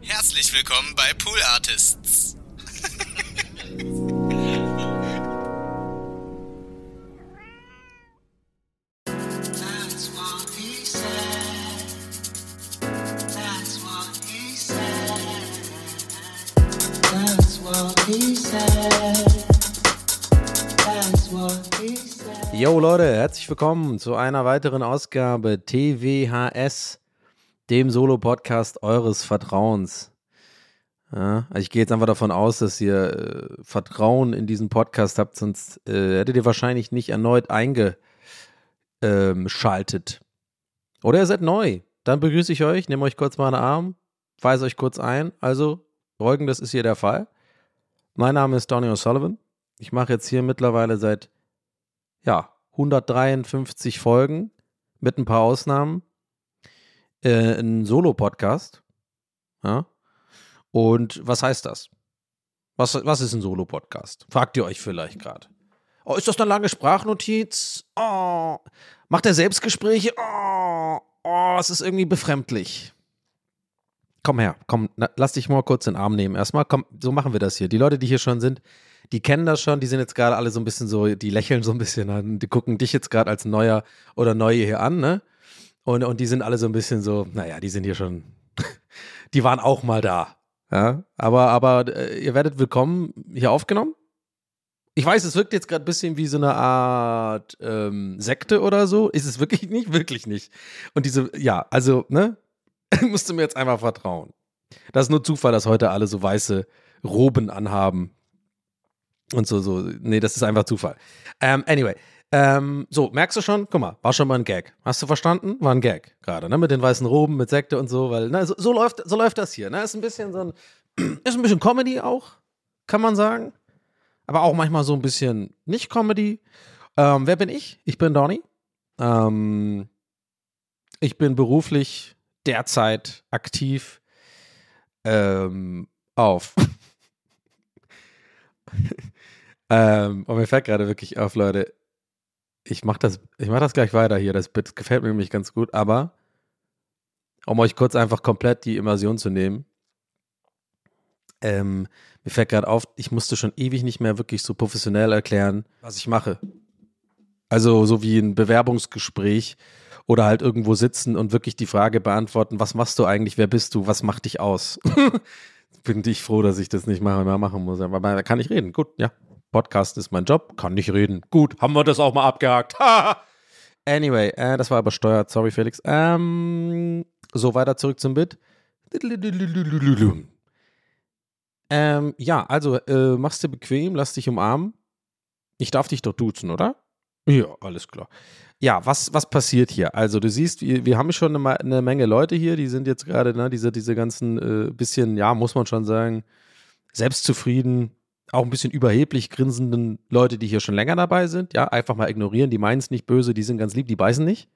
Herzlich willkommen bei Pool Artists. Yo Leute, herzlich willkommen zu einer weiteren Ausgabe TWHS, dem Solo-Podcast eures Vertrauens. Ja, also ich gehe jetzt einfach davon aus, dass ihr äh, Vertrauen in diesen Podcast habt, sonst äh, hättet ihr wahrscheinlich nicht erneut eingeschaltet. Oder ihr seid neu. Dann begrüße ich euch, nehme euch kurz mal einen Arm, weise euch kurz ein. Also, folgendes ist hier der Fall. Mein Name ist Donny O'Sullivan. Ich mache jetzt hier mittlerweile seit ja, 153 Folgen mit ein paar Ausnahmen. Äh, ein Solo-Podcast. Ja. Und was heißt das? Was, was ist ein Solo-Podcast? Fragt ihr euch vielleicht gerade. Oh, ist das eine lange Sprachnotiz? Oh, macht er Selbstgespräche? Oh, oh, es ist irgendwie befremdlich. Komm her, komm, na, lass dich mal kurz in den Arm nehmen. Erstmal, komm, so machen wir das hier. Die Leute, die hier schon sind, die kennen das schon, die sind jetzt gerade alle so ein bisschen so, die lächeln so ein bisschen an, die gucken dich jetzt gerade als Neuer oder Neue hier an, ne? Und, und die sind alle so ein bisschen so, naja, die sind hier schon, die waren auch mal da. Ja, aber, aber äh, ihr werdet willkommen hier aufgenommen. Ich weiß, es wirkt jetzt gerade ein bisschen wie so eine Art ähm, Sekte oder so. Ist es wirklich nicht? Wirklich nicht. Und diese, ja, also, ne? Musst du mir jetzt einfach vertrauen. Das ist nur Zufall, dass heute alle so weiße Roben anhaben. Und so, so. Nee, das ist einfach Zufall. Ähm, anyway. Ähm, so, merkst du schon? Guck mal, war schon mal ein Gag. Hast du verstanden? War ein Gag gerade, ne? Mit den weißen Roben, mit Sekte und so, weil, ne, so, so läuft, so läuft das hier, ne? Ist ein bisschen so ein, ist ein bisschen Comedy auch, kann man sagen. Aber auch manchmal so ein bisschen nicht Comedy. Ähm, wer bin ich? Ich bin Donny. Ähm, ich bin beruflich derzeit aktiv ähm, auf. ähm, und mir fällt gerade wirklich auf, Leute, ich mache das, ich mach das gleich weiter hier. Das Bit gefällt mir nämlich ganz gut, aber um euch kurz einfach komplett die Immersion zu nehmen, ähm, mir fällt gerade auf, ich musste schon ewig nicht mehr wirklich so professionell erklären, was ich mache. Also so wie ein Bewerbungsgespräch oder halt irgendwo sitzen und wirklich die Frage beantworten, was machst du eigentlich, wer bist du, was macht dich aus? Bin ich froh, dass ich das nicht mehr machen muss. Aber da kann ich reden. Gut, ja. Podcast ist mein Job, kann nicht reden. Gut, haben wir das auch mal abgehakt. anyway, äh, das war übersteuert. Sorry, Felix. Ähm, so, weiter zurück zum Bit. Ähm, ja, also äh, machst dir bequem, lass dich umarmen. Ich darf dich doch duzen, oder? Ja, alles klar. Ja, was, was passiert hier? Also, du siehst, wir, wir haben schon eine, eine Menge Leute hier, die sind jetzt gerade, ne, diese, diese ganzen äh, bisschen, ja, muss man schon sagen, selbstzufrieden, auch ein bisschen überheblich grinsenden Leute, die hier schon länger dabei sind. Ja, einfach mal ignorieren, die meinen es nicht böse, die sind ganz lieb, die beißen nicht.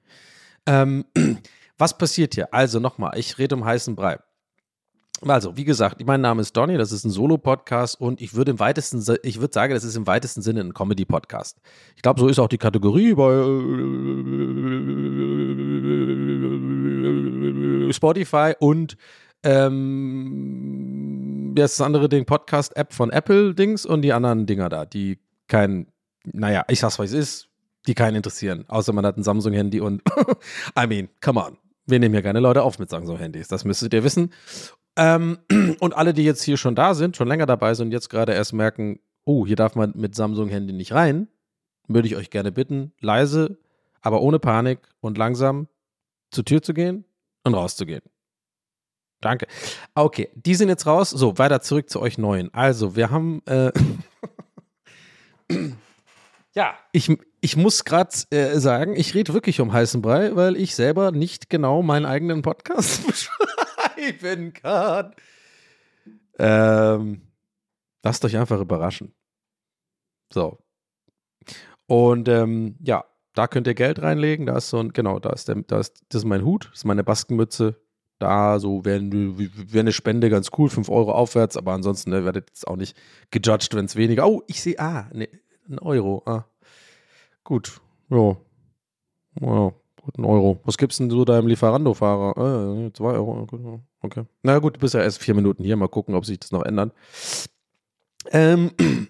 Ähm, was passiert hier? Also nochmal, ich rede um heißen Brei. Also, wie gesagt, mein Name ist Donny, das ist ein Solo-Podcast und ich würde im weitesten, ich würde sagen, das ist im weitesten Sinne ein Comedy-Podcast. Ich glaube, so ist auch die Kategorie bei äh, Spotify und ähm, das andere Ding, Podcast-App von Apple-Dings und die anderen Dinger da, die kein, naja, ich sag's, was es ist, die keinen interessieren, außer man hat ein Samsung-Handy und I mean, come on. Wir nehmen hier keine Leute auf mit Samsung-Handys, das müsstet ihr wissen. Ähm, und alle, die jetzt hier schon da sind, schon länger dabei sind, jetzt gerade erst merken, oh, hier darf man mit Samsung-Handy nicht rein, würde ich euch gerne bitten, leise, aber ohne Panik und langsam zur Tür zu gehen und rauszugehen. Danke. Okay, die sind jetzt raus. So, weiter zurück zu euch Neuen. Also, wir haben. Äh ja, ich, ich muss gerade äh, sagen, ich rede wirklich um heißen Brei, weil ich selber nicht genau meinen eigenen Podcast beschreiben kann. Ähm, lasst euch einfach überraschen. So. Und ähm, ja, da könnt ihr Geld reinlegen. Da ist so ein, genau, da ist, der, da ist das ist mein Hut, das ist meine Baskenmütze. Da so wäre wär eine Spende ganz cool, 5 Euro aufwärts, aber ansonsten ne, werdet jetzt auch nicht gejudged, wenn es weniger. Oh, ich sehe, ah, ne, ein Euro. Ah. Gut, ja. Ja, gut, ein Euro. Was gibt's denn so da im Lieferando-Fahrer? Äh, zwei Euro. Okay. Na gut, du bist ja erst vier Minuten hier. Mal gucken, ob sich das noch ändert. Ähm.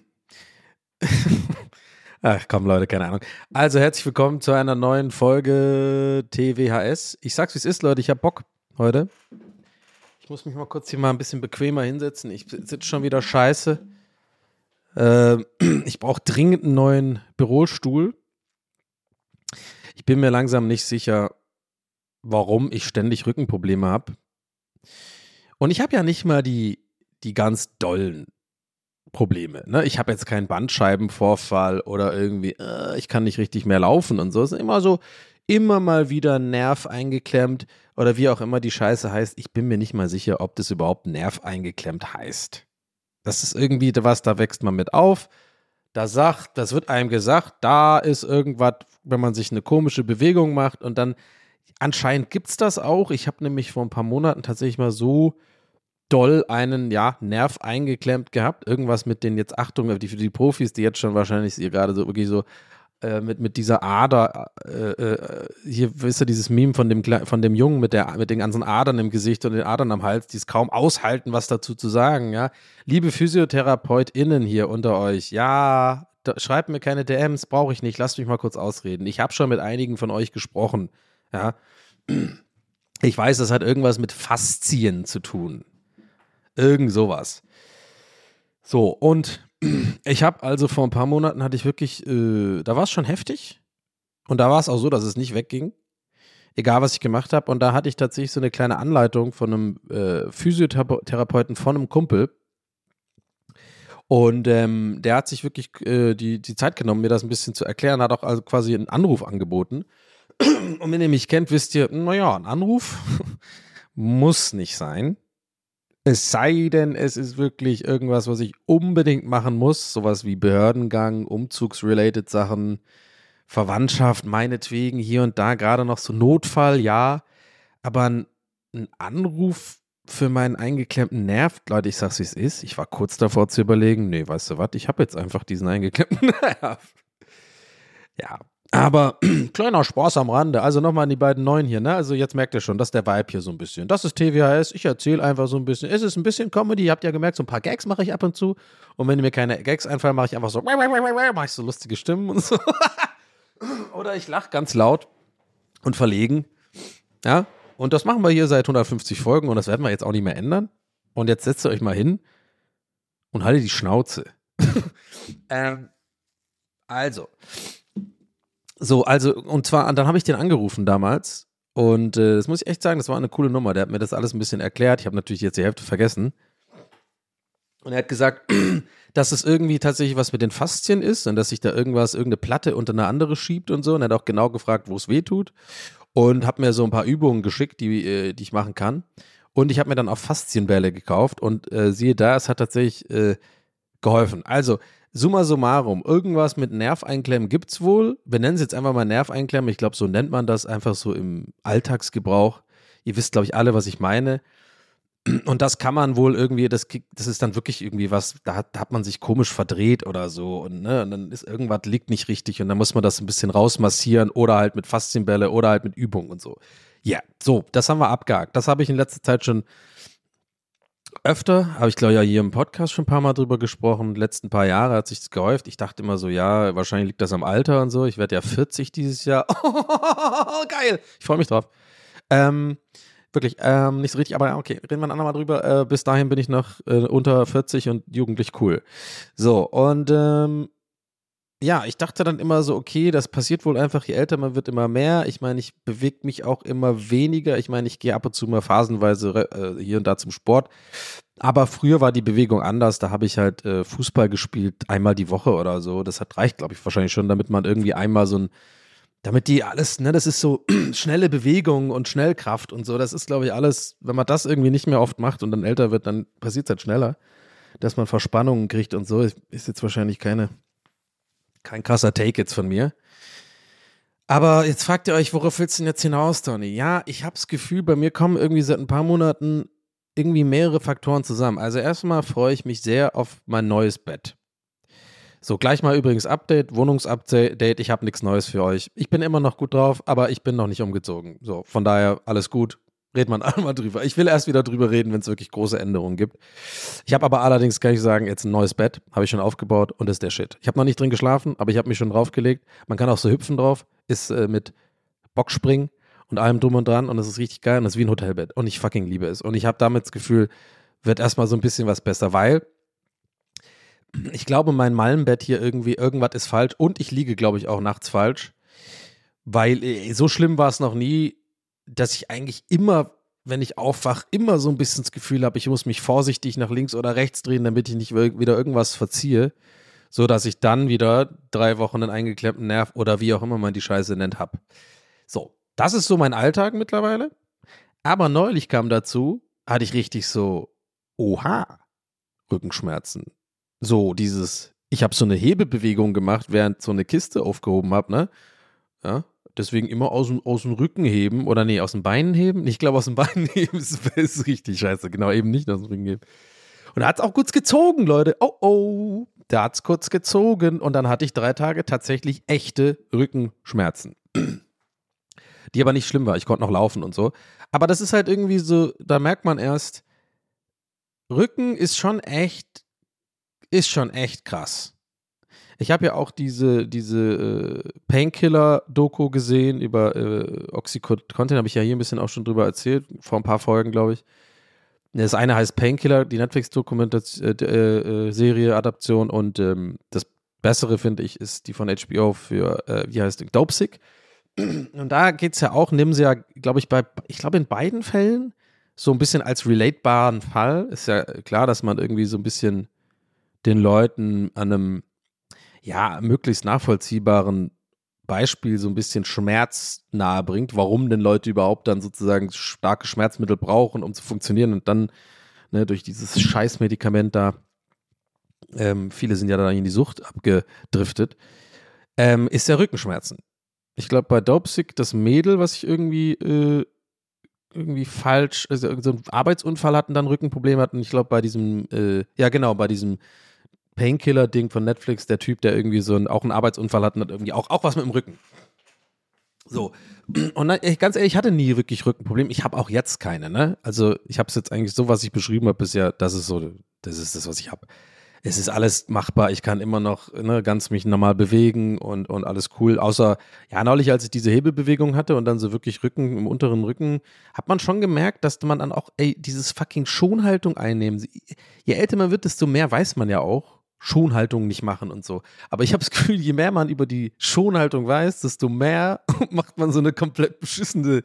Ach komm, Leute, keine Ahnung. Also herzlich willkommen zu einer neuen Folge TWHS. Ich sag's, wie es ist, Leute. Ich hab Bock heute. Ich muss mich mal kurz hier mal ein bisschen bequemer hinsetzen. Ich sitze schon wieder scheiße. Äh, ich brauche dringend einen neuen Bürostuhl. Ich bin mir langsam nicht sicher, warum ich ständig Rückenprobleme habe. Und ich habe ja nicht mal die, die ganz dollen Probleme. Ne? Ich habe jetzt keinen Bandscheibenvorfall oder irgendwie, äh, ich kann nicht richtig mehr laufen und so. Es ist immer so, immer mal wieder Nerv eingeklemmt oder wie auch immer die Scheiße heißt. Ich bin mir nicht mal sicher, ob das überhaupt Nerv eingeklemmt heißt. Das ist irgendwie was, da wächst man mit auf. Da sagt, das wird einem gesagt, da ist irgendwas, wenn man sich eine komische Bewegung macht und dann anscheinend gibt es das auch. Ich habe nämlich vor ein paar Monaten tatsächlich mal so doll einen ja, Nerv eingeklemmt gehabt. Irgendwas mit den jetzt, Achtung, für die Profis, die jetzt schon wahrscheinlich gerade so wirklich so äh, mit, mit dieser Ader, äh, äh, hier wisst ihr, dieses Meme von dem, von dem Jungen mit, der, mit den ganzen Adern im Gesicht und den Adern am Hals, die es kaum aushalten, was dazu zu sagen, ja. Liebe PhysiotherapeutInnen hier unter euch, ja, da, schreibt mir keine DMs, brauche ich nicht, lasst mich mal kurz ausreden. Ich habe schon mit einigen von euch gesprochen, ja. Ich weiß, das hat irgendwas mit Faszien zu tun. Irgend sowas. So, und ich habe also vor ein paar Monaten hatte ich wirklich, äh, da war es schon heftig. Und da war es auch so, dass es nicht wegging. Egal, was ich gemacht habe. Und da hatte ich tatsächlich so eine kleine Anleitung von einem äh, Physiotherapeuten von einem Kumpel. Und ähm, der hat sich wirklich äh, die, die Zeit genommen, mir das ein bisschen zu erklären, hat auch also quasi einen Anruf angeboten. Und wenn ihr mich kennt, wisst ihr, naja, ein Anruf muss nicht sein. Es sei denn, es ist wirklich irgendwas, was ich unbedingt machen muss, sowas wie Behördengang, umzugsrelated Sachen, Verwandtschaft, meinetwegen hier und da gerade noch so Notfall, ja, aber ein, ein Anruf für meinen eingeklemmten Nerv, Leute, ich sag's wie es ist, ich war kurz davor zu überlegen, nee, weißt du was, ich habe jetzt einfach diesen eingeklemmten Nerv. Ja, aber kleiner Spaß am Rande. Also nochmal an die beiden Neuen hier, ne? Also jetzt merkt ihr schon, das ist der Vibe hier so ein bisschen. Das ist TWHS. Ich erzähle einfach so ein bisschen. Es ist ein bisschen Comedy. Ihr habt ja gemerkt, so ein paar Gags mache ich ab und zu. Und wenn mir keine Gags einfallen, mache ich einfach so, mache ich so lustige Stimmen und so. Oder ich lache ganz laut und verlegen. Ja? Und das machen wir hier seit 150 Folgen und das werden wir jetzt auch nicht mehr ändern. Und jetzt setzt ihr euch mal hin und haltet die Schnauze. ähm, also, so, also, und zwar, dann habe ich den angerufen damals. Und äh, das muss ich echt sagen, das war eine coole Nummer. Der hat mir das alles ein bisschen erklärt. Ich habe natürlich jetzt die Hälfte vergessen. Und er hat gesagt, dass es irgendwie tatsächlich was mit den Faszien ist und dass sich da irgendwas, irgendeine Platte unter eine andere schiebt und so. Und er hat auch genau gefragt, wo es weh tut. Und hat mir so ein paar Übungen geschickt, die, äh, die ich machen kann. Und ich habe mir dann auch Faszienbälle gekauft. Und äh, siehe da, es hat tatsächlich äh, geholfen. Also, Summa summarum, irgendwas mit Nerveinklemmen gibt es wohl. Wir nennen es jetzt einfach mal Nerveinklemmen. Ich glaube, so nennt man das einfach so im Alltagsgebrauch. Ihr wisst, glaube ich, alle, was ich meine. Und das kann man wohl irgendwie, das, das ist dann wirklich irgendwie was, da hat, da hat man sich komisch verdreht oder so. Und, ne, und dann ist irgendwas liegt nicht richtig und dann muss man das ein bisschen rausmassieren oder halt mit Faszienbälle oder halt mit Übung und so. Ja, so, das haben wir abgehakt. Das habe ich in letzter Zeit schon öfter, habe ich glaube ja hier im Podcast schon ein paar Mal drüber gesprochen. Die letzten paar Jahre hat sich das gehäuft. Ich dachte immer so, ja, wahrscheinlich liegt das am Alter und so. Ich werde ja 40 dieses Jahr. Oh, geil. Ich freue mich drauf. Ähm, wirklich, ähm, nicht so richtig, aber okay, reden wir ein andermal drüber. Äh, bis dahin bin ich noch äh, unter 40 und jugendlich cool. So, und ähm, ja, ich dachte dann immer so, okay, das passiert wohl einfach, je älter man wird, immer mehr. Ich meine, ich bewege mich auch immer weniger. Ich meine, ich gehe ab und zu mal phasenweise äh, hier und da zum Sport. Aber früher war die Bewegung anders. Da habe ich halt äh, Fußball gespielt, einmal die Woche oder so. Das hat reicht, glaube ich, wahrscheinlich schon, damit man irgendwie einmal so ein, damit die alles, ne, das ist so schnelle Bewegung und Schnellkraft und so. Das ist, glaube ich, alles, wenn man das irgendwie nicht mehr oft macht und dann älter wird, dann passiert es halt schneller, dass man Verspannungen kriegt und so. Ist jetzt wahrscheinlich keine kein krasser Take jetzt von mir. Aber jetzt fragt ihr euch, worauf willst du denn jetzt hinaus, Tony? Ja, ich habe das Gefühl, bei mir kommen irgendwie seit ein paar Monaten irgendwie mehrere Faktoren zusammen. Also erstmal freue ich mich sehr auf mein neues Bett. So, gleich mal übrigens Update, Wohnungsupdate. Ich habe nichts Neues für euch. Ich bin immer noch gut drauf, aber ich bin noch nicht umgezogen. So, von daher alles gut redet man einmal drüber. Ich will erst wieder drüber reden, wenn es wirklich große Änderungen gibt. Ich habe aber allerdings, kann ich sagen, jetzt ein neues Bett, habe ich schon aufgebaut und ist der Shit. Ich habe noch nicht drin geschlafen, aber ich habe mich schon draufgelegt. Man kann auch so hüpfen drauf, ist äh, mit Bockspringen und allem drum und dran und es ist richtig geil und es ist wie ein Hotelbett und ich fucking liebe es. Und ich habe damit das Gefühl, wird erstmal so ein bisschen was besser, weil ich glaube, mein Malmbett hier irgendwie, irgendwas ist falsch und ich liege, glaube ich, auch nachts falsch, weil äh, so schlimm war es noch nie dass ich eigentlich immer, wenn ich aufwache, immer so ein bisschen das Gefühl habe, ich muss mich vorsichtig nach links oder rechts drehen, damit ich nicht wieder irgendwas verziehe, so dass ich dann wieder drei Wochen einen eingeklemmten Nerv oder wie auch immer man die Scheiße nennt, habe. So, das ist so mein Alltag mittlerweile. Aber neulich kam dazu, hatte ich richtig so, oha, Rückenschmerzen. So dieses, ich habe so eine Hebebewegung gemacht, während so eine Kiste aufgehoben habe, ne? Ja, Deswegen immer aus dem, aus dem Rücken heben oder nee, aus den Beinen heben. Ich glaube, aus den Beinen heben ist, ist richtig scheiße. Genau, eben nicht aus dem Rücken heben. Und da hat es auch kurz gezogen, Leute. Oh, oh. Da hat es kurz gezogen. Und dann hatte ich drei Tage tatsächlich echte Rückenschmerzen. Die aber nicht schlimm war. Ich konnte noch laufen und so. Aber das ist halt irgendwie so, da merkt man erst, Rücken ist schon echt, ist schon echt krass. Ich habe ja auch diese, diese äh, Painkiller-Doku gesehen über äh, Oxycontin, habe ich ja hier ein bisschen auch schon drüber erzählt, vor ein paar Folgen, glaube ich. Das eine heißt Painkiller, die Netflix-Serie, äh, Adaption und ähm, das bessere, finde ich, ist die von HBO für, äh, wie heißt die, Dopesick. Und da geht es ja auch, nehmen sie ja, glaube ich, bei, ich glaube in beiden Fällen so ein bisschen als relatebaren Fall. Ist ja klar, dass man irgendwie so ein bisschen den Leuten an einem ja, möglichst nachvollziehbaren Beispiel so ein bisschen Schmerz nahe bringt, warum denn Leute überhaupt dann sozusagen starke Schmerzmittel brauchen, um zu funktionieren und dann ne, durch dieses Scheißmedikament da, ähm, viele sind ja da in die Sucht abgedriftet, ähm, ist der Rückenschmerzen. Ich glaube, bei Dopesick, das Mädel, was ich irgendwie, äh, irgendwie falsch, also so einen Arbeitsunfall hatten, dann Rückenprobleme hatten. Ich glaube, bei diesem, äh, ja genau, bei diesem Painkiller-Ding von Netflix, der Typ, der irgendwie so ein, auch einen Arbeitsunfall hat und hat irgendwie auch, auch was mit dem Rücken. So. Und dann, ganz ehrlich, ich hatte nie wirklich Rückenprobleme. Ich habe auch jetzt keine, ne? Also, ich habe es jetzt eigentlich so, was ich beschrieben habe bisher, das ist so, das ist das, was ich habe. Es ist alles machbar. Ich kann immer noch ne, ganz mich normal bewegen und, und alles cool. Außer, ja, neulich, als ich diese Hebebewegung hatte und dann so wirklich Rücken, im unteren Rücken, hat man schon gemerkt, dass man dann auch, ey, dieses fucking Schonhaltung einnehmen. Je älter man wird, desto mehr weiß man ja auch, Schonhaltung nicht machen und so. Aber ich habe das Gefühl, je mehr man über die Schonhaltung weiß, desto mehr macht man so eine komplett beschissene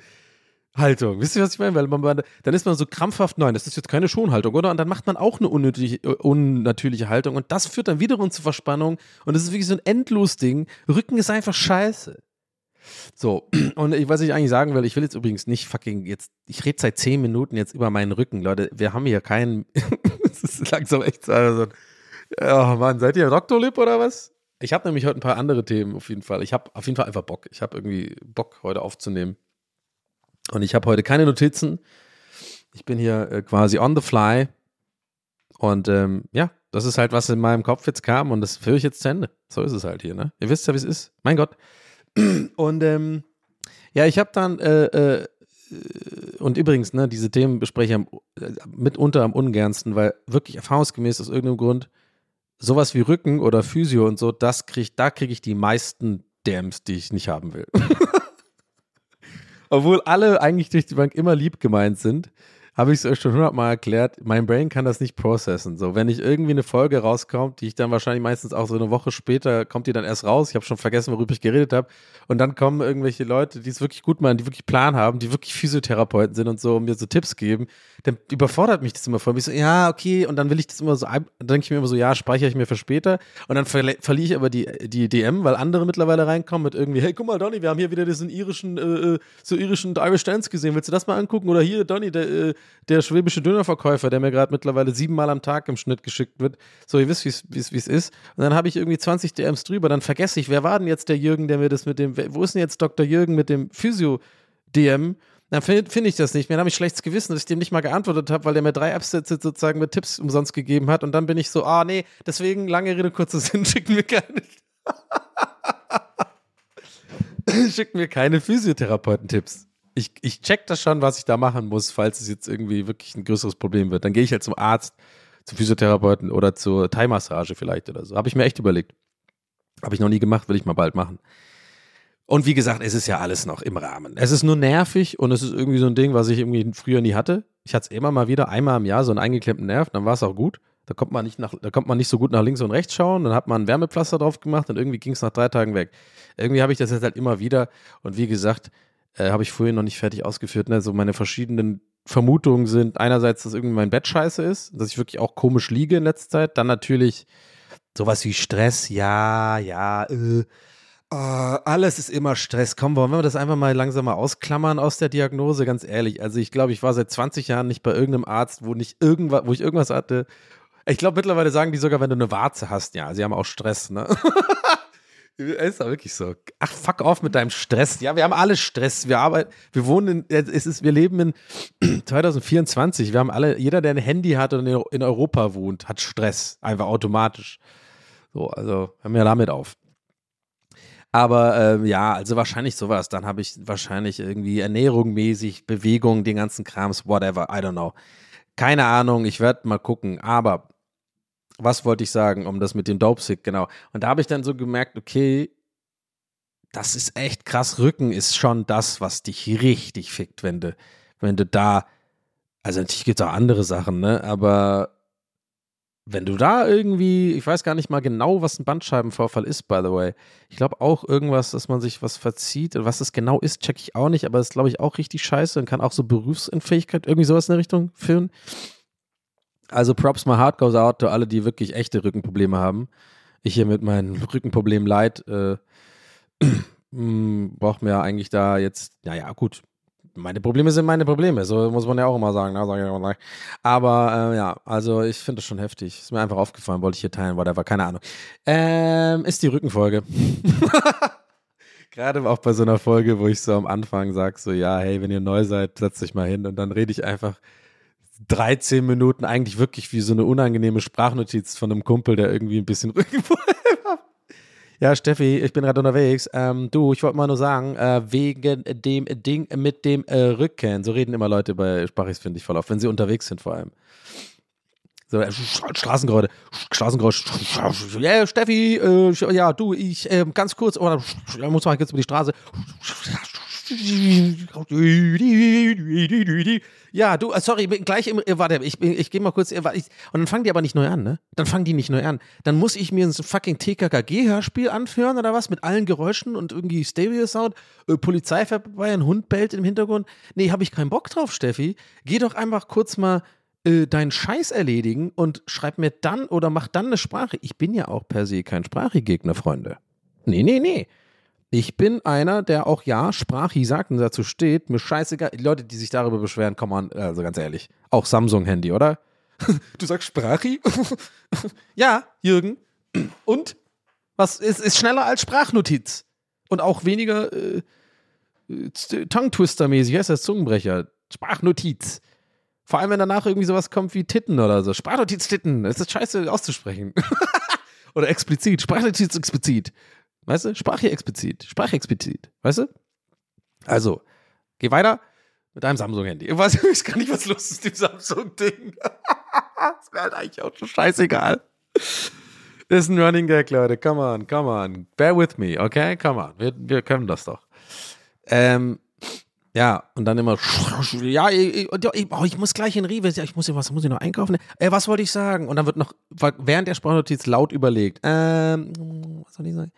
Haltung. Wisst ihr, was ich meine? Weil man, dann ist man so krampfhaft, nein, das ist jetzt keine Schonhaltung, oder? Und dann macht man auch eine unnötige, unnatürliche Haltung und das führt dann wiederum zu Verspannung und das ist wirklich so ein endlos Ding. Rücken ist einfach scheiße. So, und ich, was ich eigentlich sagen will, ich will jetzt übrigens nicht fucking jetzt, ich rede seit zehn Minuten jetzt über meinen Rücken, Leute. Wir haben hier keinen, es ist langsam echt so ein ja, Mann, seid ihr Doktorlib oder was? Ich habe nämlich heute ein paar andere Themen auf jeden Fall. Ich habe auf jeden Fall einfach Bock. Ich habe irgendwie Bock, heute aufzunehmen. Und ich habe heute keine Notizen. Ich bin hier äh, quasi on the fly. Und ähm, ja, das ist halt, was in meinem Kopf jetzt kam und das führe ich jetzt zu Ende. So ist es halt hier, ne? Ihr wisst ja, wie es ist. Mein Gott. Und ähm, ja, ich habe dann äh, äh, und übrigens, ne, diese Themen bespreche ich am, äh, mitunter am ungernsten, weil wirklich erfahrungsgemäß aus irgendeinem Grund sowas wie Rücken oder Physio und so, das krieg, da kriege ich die meisten DMs, die ich nicht haben will. Obwohl alle eigentlich durch die Bank immer lieb gemeint sind, habe ich es euch schon hundertmal erklärt, mein Brain kann das nicht processen. So, wenn ich irgendwie eine Folge rauskommt, die ich dann wahrscheinlich meistens auch so eine Woche später, kommt die dann erst raus, ich habe schon vergessen, worüber ich geredet habe, und dann kommen irgendwelche Leute, die es wirklich gut machen, die wirklich Plan haben, die wirklich Physiotherapeuten sind und so, und mir so Tipps geben, dann überfordert mich das immer voll. Ich so, ja, okay, und dann will ich das immer so, dann denke ich mir immer so, ja, speichere ich mir für später, und dann verli verliere ich aber die, die DM, weil andere mittlerweile reinkommen mit irgendwie, hey, guck mal, Donny, wir haben hier wieder diesen irischen, äh, äh so irischen Irish Dance gesehen, willst du das mal angucken? Oder hier, Donny, der, äh, der schwäbische Dönerverkäufer, der mir gerade mittlerweile siebenmal am Tag im Schnitt geschickt wird. So, ihr wisst, wie es ist. Und dann habe ich irgendwie 20 DMs drüber, dann vergesse ich, wer war denn jetzt der Jürgen, der mir das mit dem, wo ist denn jetzt Dr. Jürgen mit dem Physio-DM? Dann finde find ich das nicht mehr. Dann habe ich schlechtes Gewissen, dass ich dem nicht mal geantwortet habe, weil der mir drei Absätze sozusagen mit Tipps umsonst gegeben hat. Und dann bin ich so, ah, nee, deswegen lange Rede, kurzer Sinn, schicken wir keine. schicken mir keine Physiotherapeuten-Tipps ich, ich check das schon, was ich da machen muss, falls es jetzt irgendwie wirklich ein größeres Problem wird. Dann gehe ich halt zum Arzt, zum Physiotherapeuten oder zur Thai-Massage vielleicht oder so. Habe ich mir echt überlegt. Habe ich noch nie gemacht, will ich mal bald machen. Und wie gesagt, es ist ja alles noch im Rahmen. Es ist nur nervig und es ist irgendwie so ein Ding, was ich irgendwie früher nie hatte. Ich hatte es immer mal wieder, einmal im Jahr, so einen eingeklemmten Nerv, dann war es auch gut. Da kommt man nicht nach, da kommt man nicht so gut nach links und rechts schauen. Dann hat man ein Wärmepflaster drauf gemacht und irgendwie ging es nach drei Tagen weg. Irgendwie habe ich das jetzt halt immer wieder. Und wie gesagt, äh, habe ich vorhin noch nicht fertig ausgeführt, ne? so meine verschiedenen Vermutungen sind einerseits, dass irgendwie mein Bett scheiße ist, dass ich wirklich auch komisch liege in letzter Zeit, dann natürlich sowas wie Stress, ja, ja, äh, oh, alles ist immer Stress. Komm, wollen wir das einfach mal langsam mal ausklammern aus der Diagnose, ganz ehrlich. Also ich glaube, ich war seit 20 Jahren nicht bei irgendeinem Arzt, wo nicht irgendwas, wo ich irgendwas hatte. Ich glaube, mittlerweile sagen die sogar, wenn du eine Warze hast, ja, sie haben auch Stress, ne? Ist doch wirklich so. Ach, fuck off mit deinem Stress. Ja, wir haben alle Stress. Wir arbeiten, wir wohnen in, es ist, wir leben in 2024. Wir haben alle, jeder, der ein Handy hat und in Europa wohnt, hat Stress. Einfach automatisch. So, also, hören wir damit auf. Aber ähm, ja, also wahrscheinlich sowas. Dann habe ich wahrscheinlich irgendwie Ernährung mäßig, Bewegung, den ganzen Krams, whatever. I don't know. Keine Ahnung, ich werde mal gucken. Aber was wollte ich sagen, um das mit dem Dopesick, genau. Und da habe ich dann so gemerkt, okay, das ist echt krass. Rücken ist schon das, was dich richtig fickt, wenn du, wenn du da, also natürlich gibt es auch andere Sachen, ne, aber wenn du da irgendwie, ich weiß gar nicht mal genau, was ein Bandscheibenvorfall ist, by the way. Ich glaube auch irgendwas, dass man sich was verzieht. Was es genau ist, check ich auch nicht, aber das ist, glaube ich, auch richtig scheiße und kann auch so Berufsunfähigkeit irgendwie sowas in der Richtung führen. Also Props, my heart goes out to alle, die wirklich echte Rückenprobleme haben. Ich hier mit meinem Rückenproblem leid, äh, hm, braucht mir eigentlich da jetzt, naja, gut. Meine Probleme sind meine Probleme, so muss man ja auch immer sagen. Ne? Aber äh, ja, also ich finde das schon heftig. Ist mir einfach aufgefallen, wollte ich hier teilen, whatever, keine Ahnung. Ähm, ist die Rückenfolge. Gerade auch bei so einer Folge, wo ich so am Anfang sage, so, ja, hey, wenn ihr neu seid, setzt euch mal hin und dann rede ich einfach 13 Minuten eigentlich wirklich wie so eine unangenehme Sprachnotiz von einem Kumpel, der irgendwie ein bisschen Rückenprobleme hat. Ja, Steffi, ich bin gerade unterwegs. Ähm, du, ich wollte mal nur sagen, äh, wegen dem Ding mit dem äh, Rücken, so reden immer Leute bei Sprachis, finde ich voll auf, wenn sie unterwegs sind vor allem. So, äh, Straßengeräusche, Straßengeräusche. Ja, Steffi, äh, ja, du, ich, äh, ganz kurz, oh, muss mal jetzt über die Straße. Ja, du, äh, sorry, gleich im, äh, warte, ich, ich gehe mal kurz, äh, ich, und dann fangen die aber nicht neu an, ne? Dann fangen die nicht neu an. Dann muss ich mir ein fucking TKKG-Hörspiel anführen oder was, mit allen Geräuschen und irgendwie Stereo-Sound, Polizei vorbei, ein Hund bellt im Hintergrund. Nee, habe ich keinen Bock drauf, Steffi. Geh doch einfach kurz mal äh, deinen Scheiß erledigen und schreib mir dann oder mach dann eine Sprache. Ich bin ja auch per se kein Sprachegegner, Freunde. Nee, nee, nee. Ich bin einer, der auch ja Sprachi sagt und dazu steht, mir scheißegal. Die Leute, die sich darüber beschweren, kommen an, also ganz ehrlich. Auch Samsung-Handy, oder? du sagst Sprachi? ja, Jürgen. Und? Was ist, ist schneller als Sprachnotiz? Und auch weniger äh, Tongue-Twister-mäßig, heißt das Zungenbrecher. Sprachnotiz. Vor allem, wenn danach irgendwie sowas kommt wie Titten oder so. Sprachnotiz Titten. Das ist scheiße auszusprechen. oder explizit. Sprachnotiz explizit. Weißt du? Sprache explizit. Sprache explizit. Weißt du? Also, geh weiter mit deinem Samsung-Handy. Ich weiß, ich gar nicht, was los ist mit dem Samsung-Ding. ist mir halt eigentlich auch schon scheißegal. Das ist ein Running Gag, Leute. Come on, come on. Bear with me, okay? Come on. Wir, wir können das doch. Ähm, Ja, und dann immer, ja, ich, ich, oh, ich muss gleich in Rewe, ja, ich muss, was muss ich noch einkaufen? Äh, was wollte ich sagen? Und dann wird noch während der Sprachnotiz laut überlegt. Ähm, was soll ich sagen?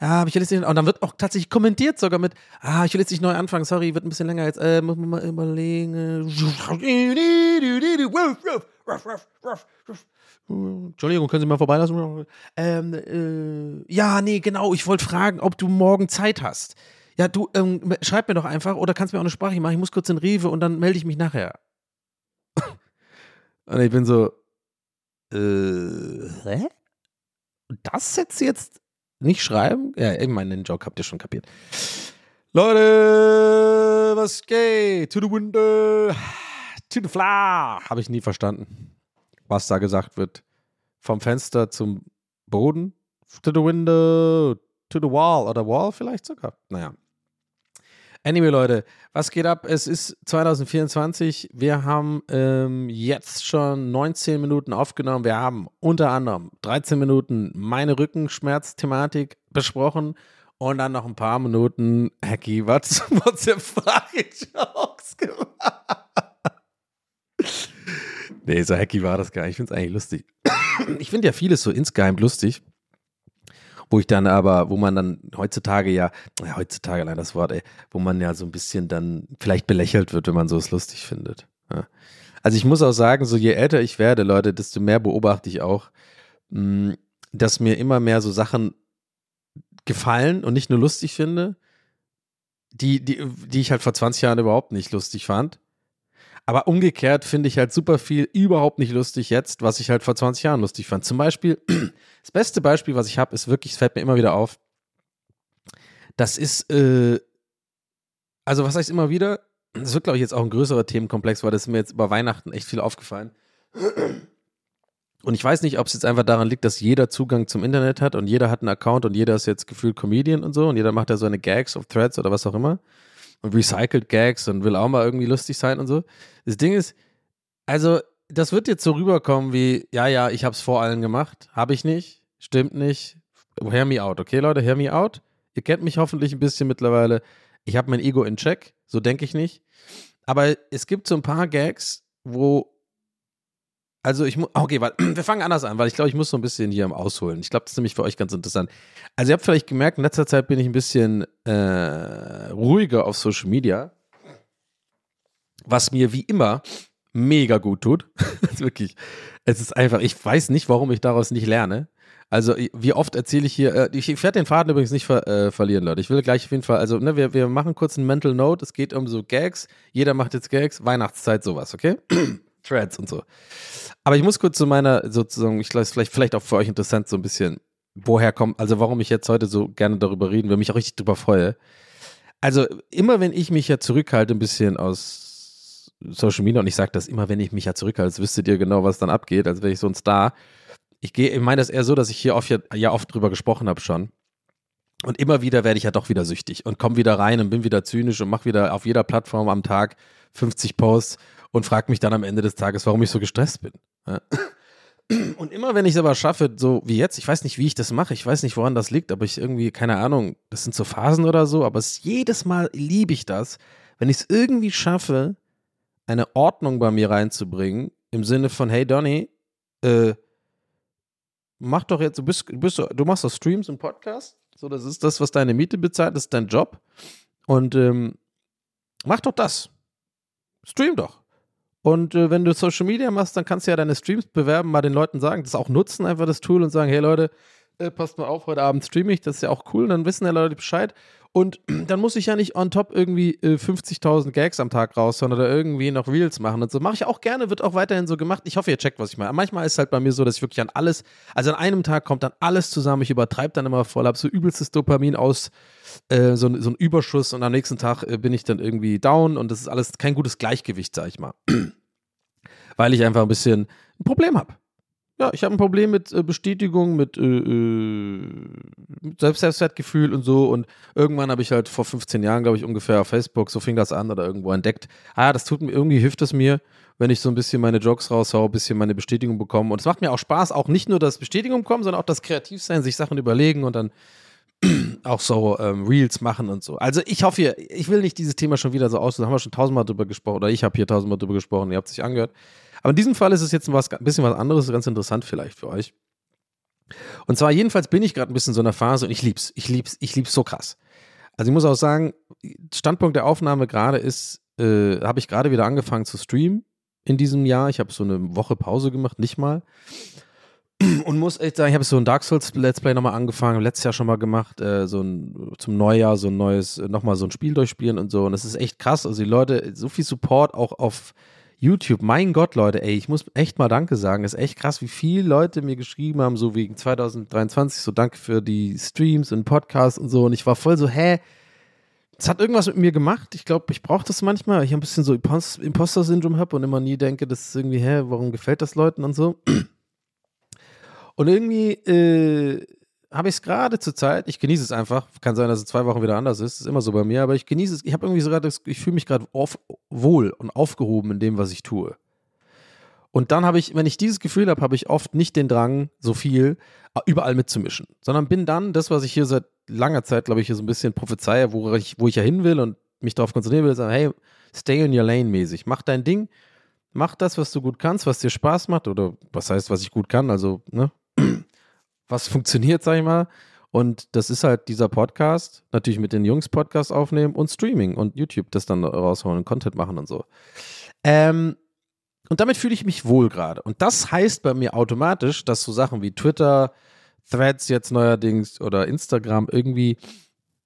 Ja, ich will jetzt nicht, und dann wird auch tatsächlich kommentiert sogar mit, ah, ich will jetzt nicht neu anfangen, sorry, wird ein bisschen länger jetzt, äh, muss man mal überlegen. Entschuldigung, können Sie mal vorbeilassen? Ähm, äh, ja, nee, genau, ich wollte fragen, ob du morgen Zeit hast. Ja, du, ähm, schreib mir doch einfach oder kannst mir auch eine Sprache machen. Ich muss kurz in Rewe und dann melde ich mich nachher. und ich bin so, äh, hä? Das setzt jetzt nicht schreiben? Ja, ich meine, den Joke habt ihr schon kapiert. Leute, was geht? To the window, to the floor. Habe ich nie verstanden, was da gesagt wird. Vom Fenster zum Boden, to the window, to the wall oder wall vielleicht sogar. Naja. Anyway, Leute, was geht ab? Es ist 2024. Wir haben ähm, jetzt schon 19 Minuten aufgenommen. Wir haben unter anderem 13 Minuten meine Rückenschmerz-Thematik besprochen und dann noch ein paar Minuten Hacky was WhatsApp-Frage-Jokes gemacht. nee, so hacky war das gar nicht. Ich finde es eigentlich lustig. Ich finde ja vieles so insgeheim lustig wo ich dann aber, wo man dann heutzutage ja, ja heutzutage allein das Wort, ey, wo man ja so ein bisschen dann vielleicht belächelt wird, wenn man sowas lustig findet. Ja. Also ich muss auch sagen, so je älter ich werde, Leute, desto mehr beobachte ich auch, mh, mm, dass mir immer mehr so Sachen gefallen und nicht nur lustig finde, die, die, die ich halt vor 20 Jahren überhaupt nicht lustig fand. Aber umgekehrt finde ich halt super viel überhaupt nicht lustig jetzt, was ich halt vor 20 Jahren lustig fand. Zum Beispiel, das beste Beispiel, was ich habe, ist wirklich, es fällt mir immer wieder auf. Das ist, äh, also was heißt immer wieder? Das wird, glaube ich, jetzt auch ein größerer Themenkomplex, weil das ist mir jetzt über Weihnachten echt viel aufgefallen. Und ich weiß nicht, ob es jetzt einfach daran liegt, dass jeder Zugang zum Internet hat und jeder hat einen Account und jeder ist jetzt gefühlt Comedian und so und jeder macht da so eine Gags auf Threads oder was auch immer und recycelt Gags und will auch mal irgendwie lustig sein und so. Das Ding ist, also das wird jetzt so rüberkommen wie, ja, ja, ich hab's vor allen gemacht. Habe ich nicht, stimmt nicht. Hear me out, okay, Leute, hear me out. Ihr kennt mich hoffentlich ein bisschen mittlerweile. Ich habe mein Ego in Check, so denke ich nicht. Aber es gibt so ein paar Gags, wo also ich muss, okay, weil, wir fangen anders an, weil ich glaube, ich muss so ein bisschen hier am Ausholen. Ich glaube, das ist nämlich für euch ganz interessant. Also ihr habt vielleicht gemerkt, in letzter Zeit bin ich ein bisschen äh, ruhiger auf Social Media, was mir wie immer mega gut tut. Wirklich, es ist einfach, ich weiß nicht, warum ich daraus nicht lerne. Also wie oft erzähle ich hier, äh, ich, ich werde den Faden übrigens nicht ver, äh, verlieren, Leute. Ich will gleich auf jeden Fall, also ne, wir, wir machen kurz einen Mental Note. Es geht um so Gags. Jeder macht jetzt Gags. Weihnachtszeit, sowas, okay? Threads und so. Aber ich muss kurz zu meiner, sozusagen, ich glaube, es ist vielleicht, vielleicht auch für euch interessant, so ein bisschen, woher kommt, also warum ich jetzt heute so gerne darüber reden will, mich auch richtig drüber freue. Also immer wenn ich mich ja zurückhalte, ein bisschen aus Social Media, und ich sage das immer, wenn ich mich ja zurückhalte, wüsstet ihr genau, was dann abgeht, als wäre ich so ein Star. Ich gehe, ich meine das eher so, dass ich hier oft, ja oft drüber gesprochen habe schon. Und immer wieder werde ich ja doch wieder süchtig und komme wieder rein und bin wieder zynisch und mache wieder auf jeder Plattform am Tag 50 Posts und frage mich dann am Ende des Tages, warum ich so gestresst bin. Und immer wenn ich es aber schaffe, so wie jetzt, ich weiß nicht, wie ich das mache, ich weiß nicht, woran das liegt, aber ich irgendwie, keine Ahnung, das sind so Phasen oder so, aber es, jedes Mal liebe ich das, wenn ich es irgendwie schaffe, eine Ordnung bei mir reinzubringen, im Sinne von, hey Donny, äh, mach doch jetzt, du bist, bist, du machst doch Streams und Podcasts, so, das ist das, was deine Miete bezahlt, das ist dein Job und ähm, mach doch das. Stream doch. Und äh, wenn du Social Media machst, dann kannst du ja deine Streams bewerben, mal den Leuten sagen, das auch nutzen, einfach das Tool und sagen, hey Leute, äh, passt mal auf, heute Abend streame ich, das ist ja auch cool, dann wissen ja Leute Bescheid. Und dann muss ich ja nicht on top irgendwie äh, 50.000 Gags am Tag raus, sondern oder irgendwie noch Reels machen und so. Mache ich auch gerne, wird auch weiterhin so gemacht. Ich hoffe, ihr checkt, was ich meine. Manchmal ist es halt bei mir so, dass ich wirklich an alles, also an einem Tag kommt dann alles zusammen, ich übertreibe dann immer voll, habe so übelstes Dopamin aus, äh, so, so ein Überschuss und am nächsten Tag äh, bin ich dann irgendwie down und das ist alles kein gutes Gleichgewicht, sag ich mal weil ich einfach ein bisschen ein Problem habe. Ja, ich habe ein Problem mit äh, Bestätigung, mit, äh, äh, mit Selbstwertgefühl und so. Und irgendwann habe ich halt vor 15 Jahren, glaube ich, ungefähr auf Facebook, so fing das an oder irgendwo entdeckt. Ah, das tut mir, irgendwie hilft es mir, wenn ich so ein bisschen meine Jokes raushau, ein bisschen meine Bestätigung bekomme. Und es macht mir auch Spaß, auch nicht nur das Bestätigung bekommen, sondern auch das Kreativsein, sich Sachen überlegen und dann auch so ähm, Reels machen und so. Also ich hoffe, ich will nicht dieses Thema schon wieder so aus, da haben wir schon tausendmal drüber gesprochen oder ich habe hier tausendmal drüber gesprochen, ihr habt es sich angehört. Aber in diesem Fall ist es jetzt ein bisschen was anderes, ganz interessant vielleicht für euch. Und zwar jedenfalls bin ich gerade ein bisschen in so einer Phase und ich lieb's, ich lieb's, ich lieb's so krass. Also ich muss auch sagen, Standpunkt der Aufnahme gerade ist, äh, habe ich gerade wieder angefangen zu streamen in diesem Jahr. Ich habe so eine Woche Pause gemacht, nicht mal. Und muss echt sagen, ich habe so ein Dark Souls Let's Play nochmal angefangen, letztes Jahr schon mal gemacht, äh, so ein, zum Neujahr so ein neues, äh, nochmal so ein Spiel durchspielen und so. Und das ist echt krass. Also die Leute, so viel Support auch auf YouTube. Mein Gott, Leute, ey, ich muss echt mal Danke sagen. Ist echt krass, wie viele Leute mir geschrieben haben, so wegen 2023, so Danke für die Streams und Podcasts und so. Und ich war voll so, hä? Es hat irgendwas mit mir gemacht. Ich glaube, ich brauche das manchmal. Ich ein bisschen so Imposter-Syndrom habe und immer nie denke, das ist irgendwie, hä, warum gefällt das Leuten und so. Und irgendwie äh, habe ich es gerade zur Zeit, ich genieße es einfach. Kann sein, dass es zwei Wochen wieder anders ist. Ist immer so bei mir, aber ich genieße es. Ich habe irgendwie so gerade, ich fühle mich gerade wohl und aufgehoben in dem, was ich tue. Und dann habe ich, wenn ich dieses Gefühl habe, habe ich oft nicht den Drang, so viel äh, überall mitzumischen, sondern bin dann das, was ich hier seit langer Zeit, glaube ich, hier so ein bisschen prophezeie, wo ich, wo ich ja hin will und mich darauf konzentrieren will, sagen, hey, stay in your lane mäßig, mach dein Ding, mach das, was du gut kannst, was dir Spaß macht oder was heißt, was ich gut kann, also, ne, was funktioniert, sag ich mal. Und das ist halt dieser Podcast, natürlich mit den Jungs Podcast aufnehmen und Streaming und YouTube das dann rausholen und Content machen und so. Ähm, und damit fühle ich mich wohl gerade. Und das heißt bei mir automatisch, dass so Sachen wie Twitter, Threads jetzt neuerdings oder Instagram irgendwie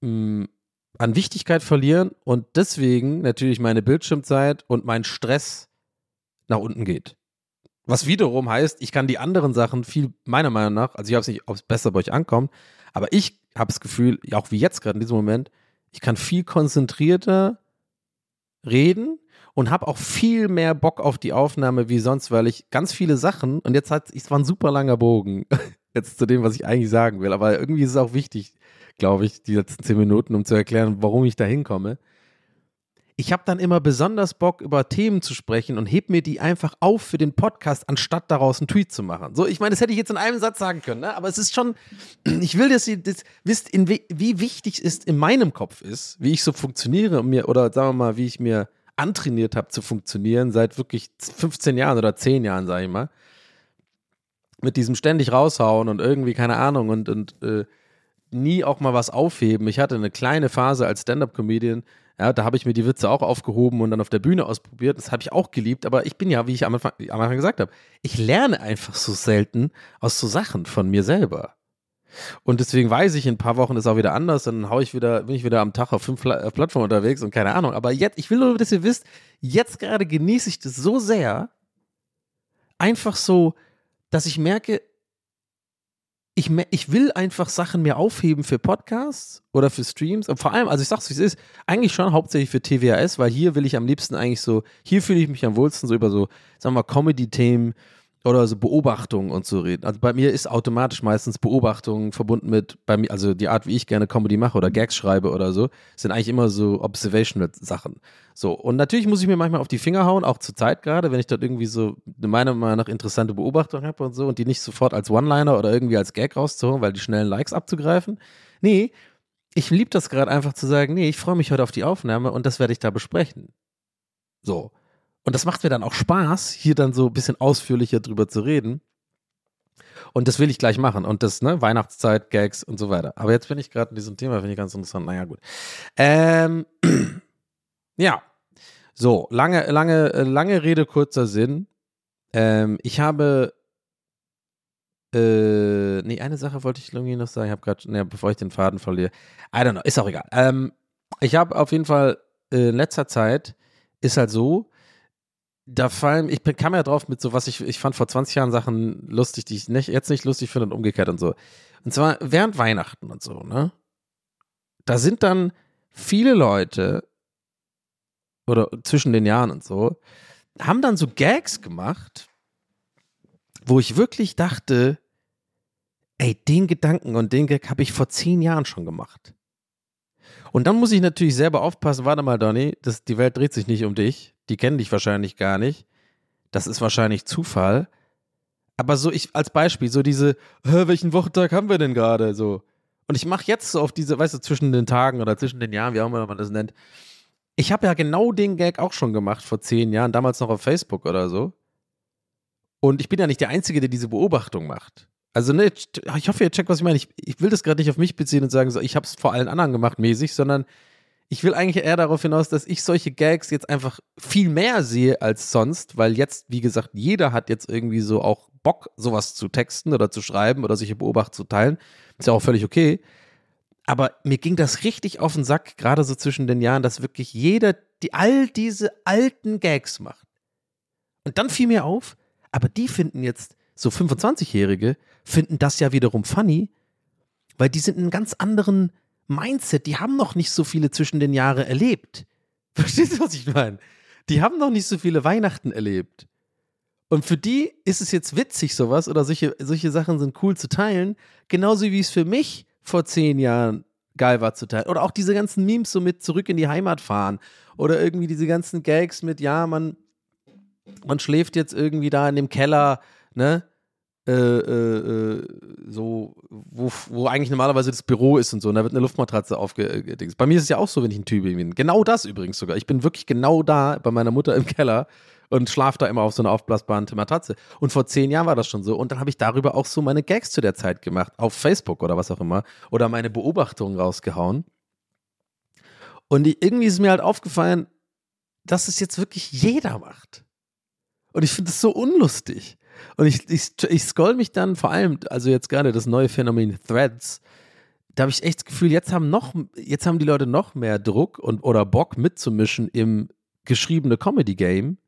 mh, mm, an Wichtigkeit verlieren und deswegen natürlich meine Bildschirmzeit und mein Stress nach unten geht. Was wiederum heißt, ich kann die anderen Sachen viel, meiner Meinung nach, also ich weiß nicht, ob es besser bei euch ankommt, aber ich habe das Gefühl, auch wie jetzt gerade in diesem Moment, ich kann viel konzentrierter reden und habe auch viel mehr Bock auf die Aufnahme wie sonst, weil ich ganz viele Sachen, und jetzt hat es war ein super langer Bogen, jetzt zu dem, was ich eigentlich sagen will, aber irgendwie ist es auch wichtig, glaube ich, die letzten zehn Minuten, um zu erklären, warum ich da hinkomme ich habe dann immer besonders Bock, über Themen zu sprechen und heb mir die einfach auf für den Podcast, anstatt daraus einen Tweet zu machen. So, ich meine, das hätte ich jetzt in einem Satz sagen können, ne? aber es ist schon, ich will, dass ihr das wisst, in wie, wie wichtig es in meinem Kopf ist, wie ich so funktioniere mir, oder sagen wir mal, wie ich mir antrainiert habe zu funktionieren, seit wirklich 15 Jahren oder 10 Jahren, sage ich mal. Mit diesem ständig raushauen und irgendwie, keine Ahnung, und, und äh, nie auch mal was aufheben. Ich hatte eine kleine Phase als Stand-up-Comedian, ja, da habe ich mir die Witze auch aufgehoben und dann auf der Bühne ausprobiert. Das habe ich auch geliebt. Aber ich bin ja, wie ich am Anfang, am Anfang gesagt habe, ich lerne einfach so selten aus so Sachen von mir selber. Und deswegen weiß ich, in ein paar Wochen ist auch wieder anders. Dann hau ich wieder, bin ich wieder am Tag auf fünf Pla Plattformen unterwegs und keine Ahnung. Aber jetzt, ich will nur, dass ihr wisst, jetzt gerade genieße ich das so sehr, einfach so, dass ich merke, ich, ich will einfach Sachen mehr aufheben für Podcasts oder für Streams. Und vor allem, also ich sag's wie es ist, eigentlich schon hauptsächlich für TWAS, weil hier will ich am liebsten eigentlich so, hier fühle ich mich am wohlsten so über so, sagen wir mal, Comedy-Themen, oder so Beobachtungen und so reden. Also bei mir ist automatisch meistens Beobachtungen verbunden mit, bei mir, also die Art, wie ich gerne Comedy mache oder Gags schreibe oder so, sind eigentlich immer so observational Sachen. So, und natürlich muss ich mir manchmal auf die Finger hauen, auch zur Zeit gerade, wenn ich dort irgendwie so meiner Meinung nach interessante Beobachtungen habe und so und die nicht sofort als One-Liner oder irgendwie als Gag rauszuholen, weil die schnellen Likes abzugreifen. Nee, ich liebe das gerade einfach zu sagen, nee, ich freue mich heute auf die Aufnahme und das werde ich da besprechen. So. Und das macht mir dann auch Spaß, hier dann so ein bisschen ausführlicher drüber zu reden. Und das will ich gleich machen. Und das, ne, Weihnachtszeit, Gags und so weiter. Aber jetzt bin ich gerade in diesem Thema, finde ich ganz interessant. Naja, gut. Ähm, ja. So, lange, lange, lange Rede, kurzer Sinn. Ähm, ich habe. Äh, nee, eine Sache wollte ich irgendwie noch sagen. Ich habe gerade, ne, bevor ich den Faden verliere. I don't know, ist auch egal. Ähm, ich habe auf jeden Fall äh, in letzter Zeit ist halt so, da fallen, ich kam ja drauf mit so, was ich, ich fand vor 20 Jahren Sachen lustig, die ich nicht, jetzt nicht lustig finde und umgekehrt und so. Und zwar während Weihnachten und so, ne? Da sind dann viele Leute oder zwischen den Jahren und so, haben dann so Gags gemacht, wo ich wirklich dachte, ey, den Gedanken und den Gag habe ich vor zehn Jahren schon gemacht. Und dann muss ich natürlich selber aufpassen, warte mal, Donny, das, die Welt dreht sich nicht um dich die kennen dich wahrscheinlich gar nicht. Das ist wahrscheinlich Zufall. Aber so, ich als Beispiel, so diese, welchen Wochentag haben wir denn gerade? So. Und ich mache jetzt so auf diese, weißt du, zwischen den Tagen oder zwischen den Jahren, wie auch immer man das nennt. Ich habe ja genau den Gag auch schon gemacht vor zehn Jahren, damals noch auf Facebook oder so. Und ich bin ja nicht der Einzige, der diese Beobachtung macht. Also, ne, ich hoffe, ihr checkt, was ich meine. Ich, ich will das gerade nicht auf mich beziehen und sagen, so, ich habe es vor allen anderen gemacht, mäßig, sondern ich will eigentlich eher darauf hinaus, dass ich solche Gags jetzt einfach viel mehr sehe als sonst, weil jetzt, wie gesagt, jeder hat jetzt irgendwie so auch Bock, sowas zu texten oder zu schreiben oder solche Beobachtungen zu teilen. Ist ja auch völlig okay. Aber mir ging das richtig auf den Sack, gerade so zwischen den Jahren, dass wirklich jeder die all diese alten Gags macht. Und dann fiel mir auf, aber die finden jetzt, so 25-Jährige, finden das ja wiederum funny, weil die sind in einem ganz anderen Mindset. Die haben noch nicht so viele zwischen den Jahren erlebt. Verstehst du, was ich meine? Die haben noch nicht so viele Weihnachten erlebt. Und für die ist es jetzt witzig, sowas, oder solche, solche Sachen sind cool zu teilen, genauso wie es für mich vor zehn Jahren geil war zu teilen. Oder auch diese ganzen Memes so mit zurück in die Heimat fahren. Oder irgendwie diese ganzen Gags mit, ja, man, man schläft jetzt irgendwie da in dem Keller, ne? Äh, äh, äh so, wo, wo eigentlich normalerweise das Büro ist und so, und da wird eine Luftmatratze aufgedingst. Bei mir ist es ja auch so, wenn ich in Tübingen bin. Genau das übrigens sogar. Ich bin wirklich genau da bei meiner Mutter im Keller und schlaf da immer auf so einer aufblasbaren Matratze. Und vor zehn Jahren war das schon so. Und dann habe ich darüber auch so meine Gags zu der Zeit gemacht, auf Facebook oder was auch immer, oder meine Beobachtungen rausgehauen. Und irgendwie ist mir halt aufgefallen, dass es jetzt wirklich jeder macht. Und ich finde es so unlustig. Und ich, ich, ich scroll mich dann vor allem, also jetzt gerade das neue Phänomen Threads, da habe ich echt das Gefühl, jetzt haben noch, jetzt haben die Leute noch mehr Druck und oder Bock mitzumischen im geschriebene Comedy-Game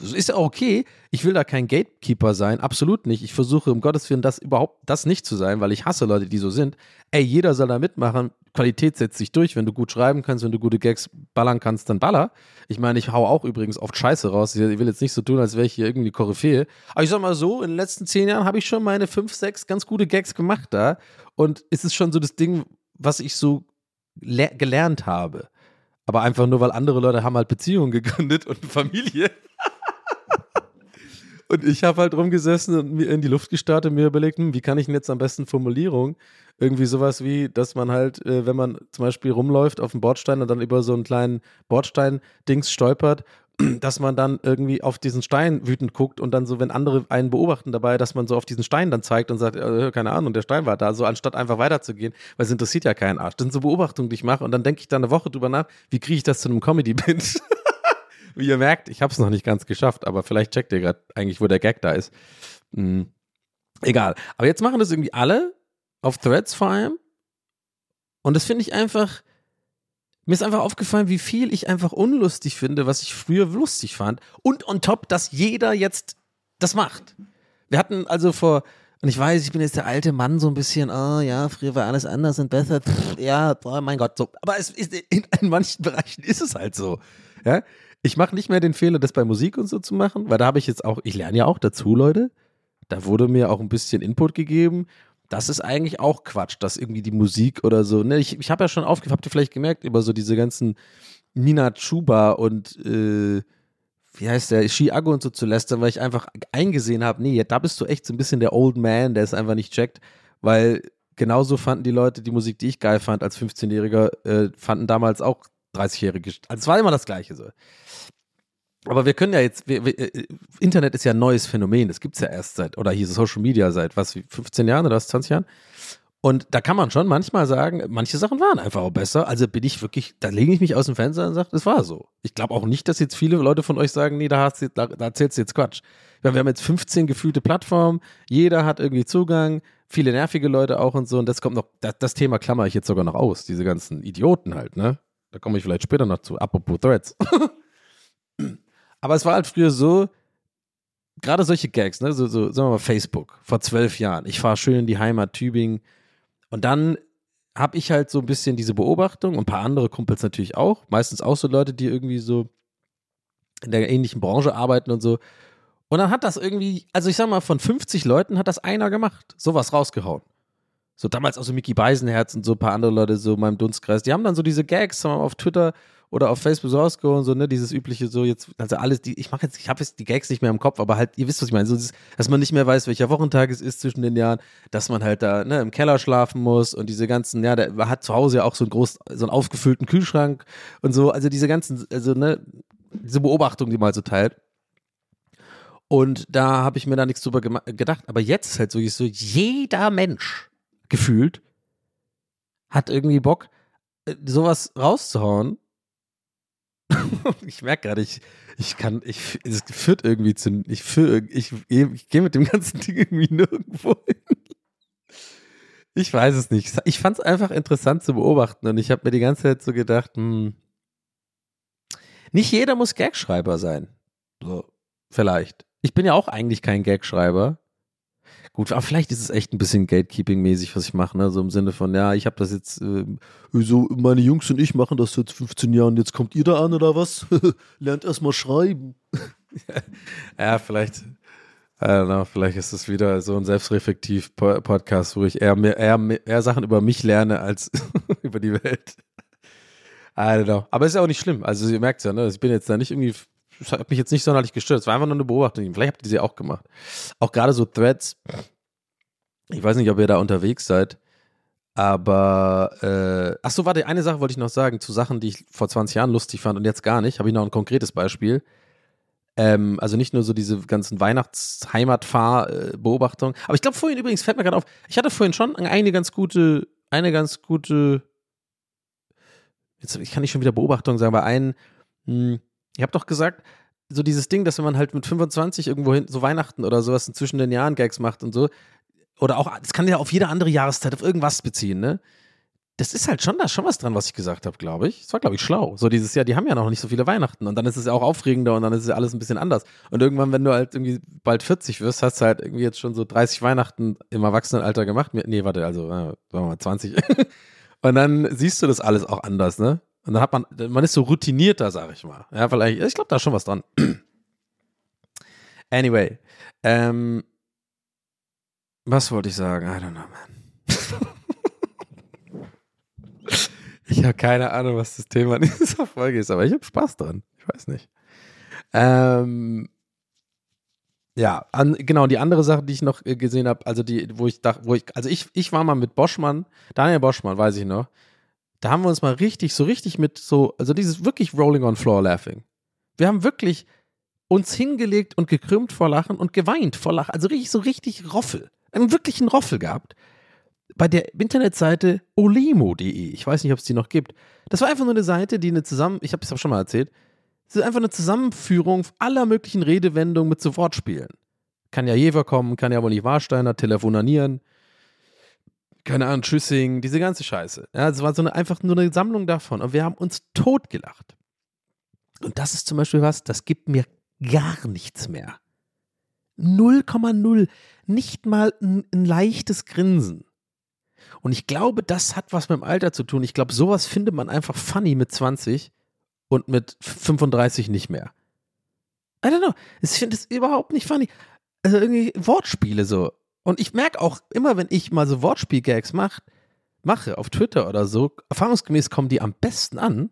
ist ja okay. Ich will da kein Gatekeeper sein, absolut nicht. Ich versuche um Gottes Willen das überhaupt das nicht zu sein, weil ich hasse Leute, die so sind. Ey, jeder soll da mitmachen. Qualität setzt sich durch. Wenn du gut schreiben kannst, wenn du gute Gags ballern kannst, dann baller. Ich meine, ich hau auch übrigens oft Scheiße raus. Ich will jetzt nicht so tun, als wäre ich hier irgendwie Koryphäe. Aber ich sag mal so, in den letzten zehn Jahren habe ich schon meine fünf, sechs ganz gute Gags gemacht da. Und es ist schon so das Ding, was ich so gelernt habe. Aber einfach nur, weil andere Leute haben halt Beziehungen gegründet und Familie. Und ich habe halt rumgesessen und mir in die Luft gestartet und mir überlegt, hm, wie kann ich denn jetzt am besten Formulierung? Irgendwie sowas wie, dass man halt, äh, wenn man zum Beispiel rumläuft auf dem Bordstein und dann über so einen kleinen Bordstein-Dings stolpert, dass man dann irgendwie auf diesen Stein wütend guckt und dann so, wenn andere einen beobachten dabei, dass man so auf diesen Stein dann zeigt und sagt, äh, keine Ahnung, der Stein war da, so anstatt einfach weiterzugehen, weil es interessiert ja keinen Arsch. Das sind so Beobachtungen, die ich mache und dann denke ich da eine Woche drüber nach, wie kriege ich das zu einem Comedy-Binge? Wie ihr merkt, ich habe es noch nicht ganz geschafft, aber vielleicht checkt ihr gerade eigentlich, wo der Gag da ist. Hm. Egal. Aber jetzt machen das irgendwie alle, auf Threads vor allem. Und das finde ich einfach, mir ist einfach aufgefallen, wie viel ich einfach unlustig finde, was ich früher lustig fand. Und on top, dass jeder jetzt das macht. Wir hatten also vor, und ich weiß, ich bin jetzt der alte Mann so ein bisschen, oh ja, früher war alles anders und besser. Pff, ja, oh mein Gott, so. Aber es ist, in, in manchen Bereichen ist es halt so. Ja? Ich mache nicht mehr den Fehler, das bei Musik und so zu machen, weil da habe ich jetzt auch, ich lerne ja auch dazu, Leute. Da wurde mir auch ein bisschen Input gegeben. Das ist eigentlich auch Quatsch, dass irgendwie die Musik oder so. Ne, ich, ich habe ja schon aufgefallen, habt ihr vielleicht gemerkt, über so diese ganzen Nina Chuba und äh, wie heißt der, Chiago und so zu lästern, weil ich einfach eingesehen habe, nee, da bist du echt so ein bisschen der Old Man, der es einfach nicht checkt, weil genauso fanden die Leute die Musik, die ich geil fand als 15-Jähriger, äh, fanden damals auch 30-Jährige. Also es war immer das Gleiche so. Aber wir können ja jetzt, wir, wir, äh, Internet ist ja ein neues Phänomen. Das gibt es ja erst seit, oder hier Social Media seit, was, 15 Jahren oder was, 20 Jahren? Und da kann man schon manchmal sagen, manche Sachen waren einfach auch besser. Also bin ich wirklich, da lege ich mich aus dem Fenster und sage, das war so. Ich glaube auch nicht, dass jetzt viele Leute von euch sagen, nee, da, hast du, da, da erzählst du jetzt Quatsch. Wir haben jetzt 15 gefühlte Plattformen, jeder hat irgendwie Zugang, viele nervige Leute auch und so. Und das kommt noch, das, das Thema klammer ich jetzt sogar noch aus, diese ganzen Idioten halt, ne? Da komme ich vielleicht später noch zu, apropos Threads. Aber es war halt früher so, gerade solche Gags, ne, so, so, sagen wir mal Facebook, vor zwölf Jahren. Ich fahre schön in die Heimat Tübingen und dann habe ich halt so ein bisschen diese Beobachtung und ein paar andere Kumpels natürlich auch, meistens auch so Leute, die irgendwie so in der ähnlichen Branche arbeiten und so. Und dann hat das irgendwie, also ich sag mal, von 50 Leuten hat das einer gemacht, sowas rausgehauen. So damals auch so Mickey Beisenherz und so ein paar andere Leute so in meinem Dunstkreis. Die haben dann so diese Gags auf Twitter oder auf Facebook so rausgehauen, so, ne, dieses übliche so jetzt, also alles, die, ich mache jetzt, ich habe jetzt die Gags nicht mehr im Kopf, aber halt, ihr wisst, was ich meine, so, dass man nicht mehr weiß, welcher Wochentag es ist zwischen den Jahren, dass man halt da, ne, im Keller schlafen muss und diese ganzen, ja, der hat zu Hause ja auch so einen groß, so einen aufgefüllten Kühlschrank und so, also diese ganzen, also, ne, diese Beobachtung, die halt so teilt. Und da habe ich mir da nichts drüber gedacht, aber jetzt ist halt so, so jeder Mensch gefühlt hat irgendwie Bock, äh, sowas rauszuhauen ich merke gerade, ich, ich kann, ich, es führt irgendwie zu, ich, führ, ich, ich gehe mit dem ganzen Ding irgendwie nirgendwo hin. Ich weiß es nicht. Ich fand es einfach interessant zu beobachten und ich habe mir die ganze Zeit so gedacht, hm, nicht jeder muss Gagschreiber sein. So, vielleicht. Ich bin ja auch eigentlich kein Gagschreiber. Gut, aber vielleicht ist es echt ein bisschen Gatekeeping-mäßig, was ich mache, ne? So im Sinne von, ja, ich habe das jetzt, äh, so meine Jungs und ich machen das seit 15 Jahren, jetzt kommt ihr da an oder was? Lernt erst mal schreiben. ja, vielleicht, know, vielleicht ist es wieder so ein Selbstreflektiv-Podcast, wo ich eher, mehr, eher, eher Sachen über mich lerne als über die Welt. I don't know. Aber ist ja auch nicht schlimm. Also ihr merkt ja, ne? Ich bin jetzt da nicht irgendwie das hat mich jetzt nicht sonderlich gestört. Es war einfach nur eine Beobachtung. Vielleicht habt ihr sie auch gemacht. Auch gerade so Threads. Ich weiß nicht, ob ihr da unterwegs seid. Aber, äh, ach so, warte, eine Sache wollte ich noch sagen zu Sachen, die ich vor 20 Jahren lustig fand und jetzt gar nicht. Habe ich noch ein konkretes Beispiel. Ähm, also nicht nur so diese ganzen Weihnachts-Heimatfahr-Beobachtungen. Aber ich glaube vorhin übrigens, fällt mir gerade auf, ich hatte vorhin schon eine ganz gute, eine ganz gute, jetzt ich kann nicht schon wieder Beobachtung sagen, aber einen, mh, Ihr habt doch gesagt, so dieses Ding, dass wenn man halt mit 25 irgendwo hin, so Weihnachten oder sowas zwischen den Jahren Gags macht und so, oder auch, das kann ja auf jede andere Jahreszeit auf irgendwas beziehen, ne? Das ist halt schon da schon was dran, was ich gesagt habe, glaube ich. Das war, glaube ich, schlau. So dieses Jahr, die haben ja noch nicht so viele Weihnachten und dann ist es ja auch aufregender und dann ist es ja alles ein bisschen anders. Und irgendwann, wenn du halt irgendwie bald 40 wirst, hast du halt irgendwie jetzt schon so 30 Weihnachten im Erwachsenenalter gemacht. Nee, warte, also, äh, sagen wir mal 20. und dann siehst du das alles auch anders, ne? Und dann hat man, man ist so routinierter, sag ich mal. Ja, vielleicht, ich glaube, da ist schon was dran. anyway, ähm, was wollte ich sagen? I don't know, man. ich habe keine Ahnung, was das Thema dieser Folge ist, aber ich habe Spaß dran. Ich weiß nicht. Ähm, ja, an, genau, die andere Sache, die ich noch äh, gesehen habe, also die, wo ich dachte, wo ich, also ich, ich war mal mit Boschmann, Daniel Boschmann, weiß ich noch, da haben wir uns mal richtig, so richtig mit so, also dieses wirklich Rolling on Floor Laughing. Wir haben wirklich uns hingelegt und gekrümmt vor Lachen und geweint vor Lachen. Also richtig, so richtig Roffel. Einen wirklichen Roffel gehabt. Bei der Internetseite olemo.de. Ich weiß nicht, ob es die noch gibt. Das war einfach nur eine Seite, die eine zusammen, ich habe es auch schon mal erzählt, das ist einfach eine Zusammenführung aller möglichen Redewendungen mit so Wortspielen. Kann ja Jever kommen, kann ja wohl nicht Warsteiner, telefonanieren, keine Ahnung, Tschüssing, diese ganze Scheiße. Ja, es war so eine, einfach nur eine Sammlung davon. Und wir haben uns totgelacht. Und das ist zum Beispiel was, das gibt mir gar nichts mehr. 0,0. Nicht mal ein, ein leichtes Grinsen. Und ich glaube, das hat was mit dem Alter zu tun. Ich glaube, sowas findet man einfach funny mit 20 und mit 35 nicht mehr. I don't know. Ich finde es überhaupt nicht funny. Also irgendwie Wortspiele so. Und ich merke auch immer, wenn ich mal so Wortspiel-Gags mach, mache auf Twitter oder so, erfahrungsgemäß kommen die am besten an.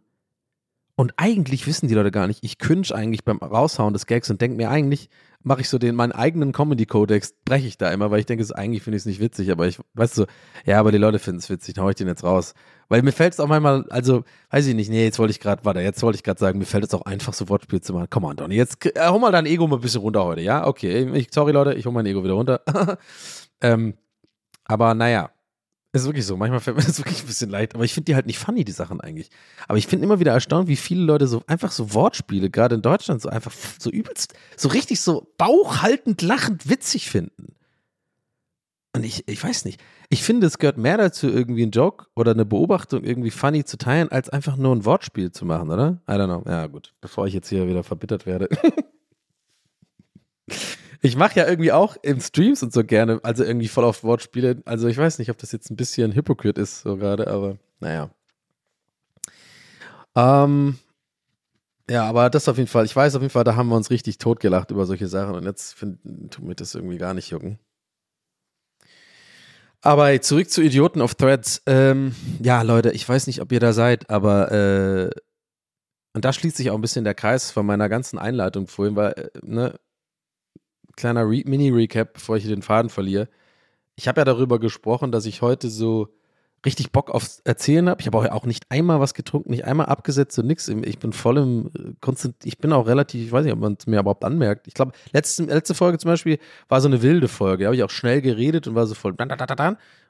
Und eigentlich wissen die Leute gar nicht, ich cringe eigentlich beim Raushauen des Gags und denke mir eigentlich, mache ich so den, meinen eigenen Comedy-Codex, breche ich da immer, weil ich denke, eigentlich finde ich es nicht witzig, aber ich, weißt du, ja, aber die Leute finden es witzig, dann hau ich den jetzt raus. Weil mir fällt es auch manchmal, also, weiß ich nicht, nee, jetzt wollte ich gerade, warte, jetzt wollte ich gerade sagen, mir fällt es auch einfach so Wortspiel zu machen. Komm on, Donny, jetzt äh, hol mal dein Ego mal ein bisschen runter heute, ja? Okay, ich, sorry Leute, ich hol mein Ego wieder runter. ähm, aber naja, ist wirklich so. Manchmal fällt mir das wirklich ein bisschen leid. Aber ich finde die halt nicht funny, die Sachen eigentlich. Aber ich finde immer wieder erstaunt, wie viele Leute so einfach so Wortspiele, gerade in Deutschland, so einfach so übelst, so richtig so bauchhaltend, lachend, witzig finden. Und ich, ich weiß nicht. Ich finde, es gehört mehr dazu, irgendwie einen Joke oder eine Beobachtung irgendwie funny zu teilen, als einfach nur ein Wortspiel zu machen, oder? I don't know. Ja, gut. Bevor ich jetzt hier wieder verbittert werde. Ich mache ja irgendwie auch im Streams und so gerne, also irgendwie voll auf Wortspiele. Also ich weiß nicht, ob das jetzt ein bisschen Hypokrit ist, so gerade, aber naja. Ähm, ja, aber das auf jeden Fall, ich weiß auf jeden Fall, da haben wir uns richtig totgelacht über solche Sachen und jetzt find, tut mir das irgendwie gar nicht jucken. Aber zurück zu Idioten auf Threads. Ähm, ja, Leute, ich weiß nicht, ob ihr da seid, aber äh, und da schließt sich auch ein bisschen der Kreis von meiner ganzen Einleitung vorhin, weil, äh, ne, kleiner Re Mini-Recap, bevor ich den Faden verliere. Ich habe ja darüber gesprochen, dass ich heute so richtig Bock aufs Erzählen habe. Ich habe auch, nicht einmal was getrunken, nicht einmal abgesetzt und nix. Ich bin voll im äh, Konstant, ich bin auch relativ, ich weiß nicht, ob man es mir überhaupt anmerkt. Ich glaube, letzte, letzte Folge zum Beispiel war so eine wilde Folge. Da habe ich auch schnell geredet und war so voll.